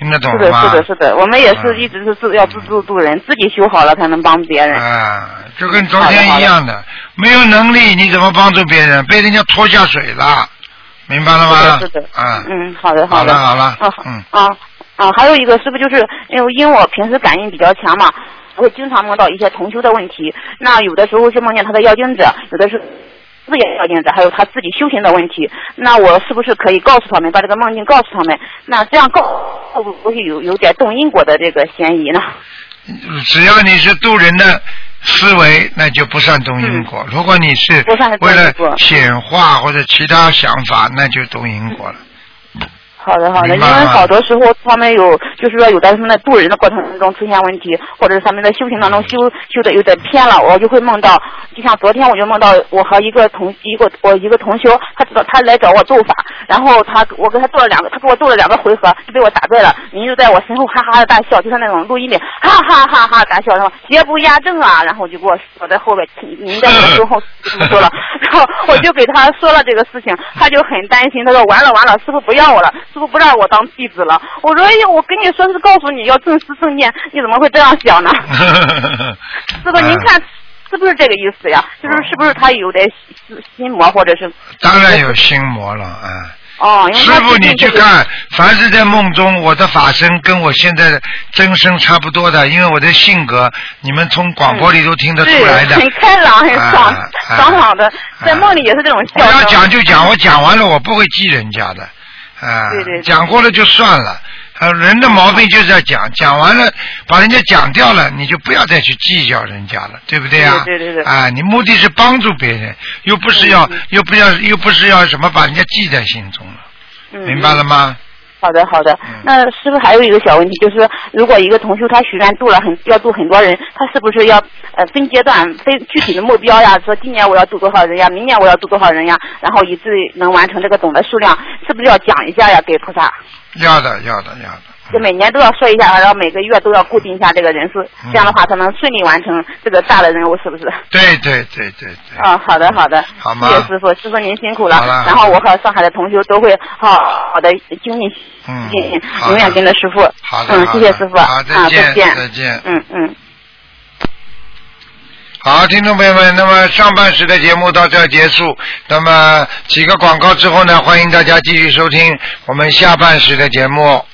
听得懂是的，吗？是的，是的，我们也是嗯一直是自要自助助人，自己修好了才能帮别人。啊，就跟昨天一样的，没有能力你怎么帮助别人？被人家拖下水了，明白了吗？是的，嗯，好的，好的。了好了嗯，嗯啊啊，还有一个是不是就是，因为因为我平时感应比较强嘛，我会经常梦到一些同修的问题。那有的时候是梦见他的要经者，有的是。自己的要经者，还有他自己修行的问题，那我是不是可以告诉他们，把这个梦境告诉他们？那这样告会不会有有点动因果的这个嫌疑呢？只要你是渡人的思维，那就不算动因果。如果你是为了显化或者其他想法，那就动因果了。好的，好的，因为好多时候他们有，就是说有的他们在渡人的过程中出现问题，或者是他们在修行当中修修的有点偏了，我就会梦到，就像昨天我就梦到我和一个同一个我一个同修，他知道他来找我斗法，然后他我给他斗了两个，他给我斗了两个回合，就被我打败了，您就在我身后哈哈的大笑，就像那种录音里哈哈哈哈大笑，然后邪不压正啊，然后就给我我在后边，您在我身后这么说了，然后我就给他说了这个事情，他就很担心，他说完了完了，师傅不要我了，师傅不让我当弟子了。我说哎呀，我跟你说是告诉你要正思正念，你怎么会这样想呢？师傅您看是不是这个意思呀？就是是不是他有点心心魔或者是当然有心魔了啊。哦，师傅，你去看，凡是在梦中，我的法身跟我现在的真身差不多的，因为我的性格，你们从广播里都听得出来的。对，很开朗，很爽爽爽的，在梦里也是这种笑我要。讲就讲，我讲完了我不会记人家的，啊，对对对讲过了就算了。啊，人的毛病就是要讲，讲完了把人家讲掉了，你就不要再去计较人家了，对不对啊？对对对对啊，你目的是帮助别人，又不是要，又不要，又不是要什么把人家记在心中了，嗯明白了吗？好的，好的。嗯那师傅还有一个小问题，就是如果一个同修他许愿度了很要度很多人，他是不是要呃分阶段、分具体的目标呀？说今年我要度多少人呀，明年我要度多少人呀？然后以至于能完成这个总的数量，是不是要讲一下呀？给菩萨？要的，要的，要的。就每年都要说一下，然后每个月都要固定一下这个人数，嗯这样的话才能顺利完成这个大的任务，是不是？对对对对对，啊，好的好的，好吗谢谢师傅，师傅您辛苦了。然后我和上海的同学都会好好的精进嗯永远跟着师傅。嗯，好的好的谢谢师傅。好再啊，见再见。再见嗯嗯。好，听众朋友们，那么上半时的节目到这儿结束。那么几个广告之后呢，欢迎大家继续收听我们下半时的节目。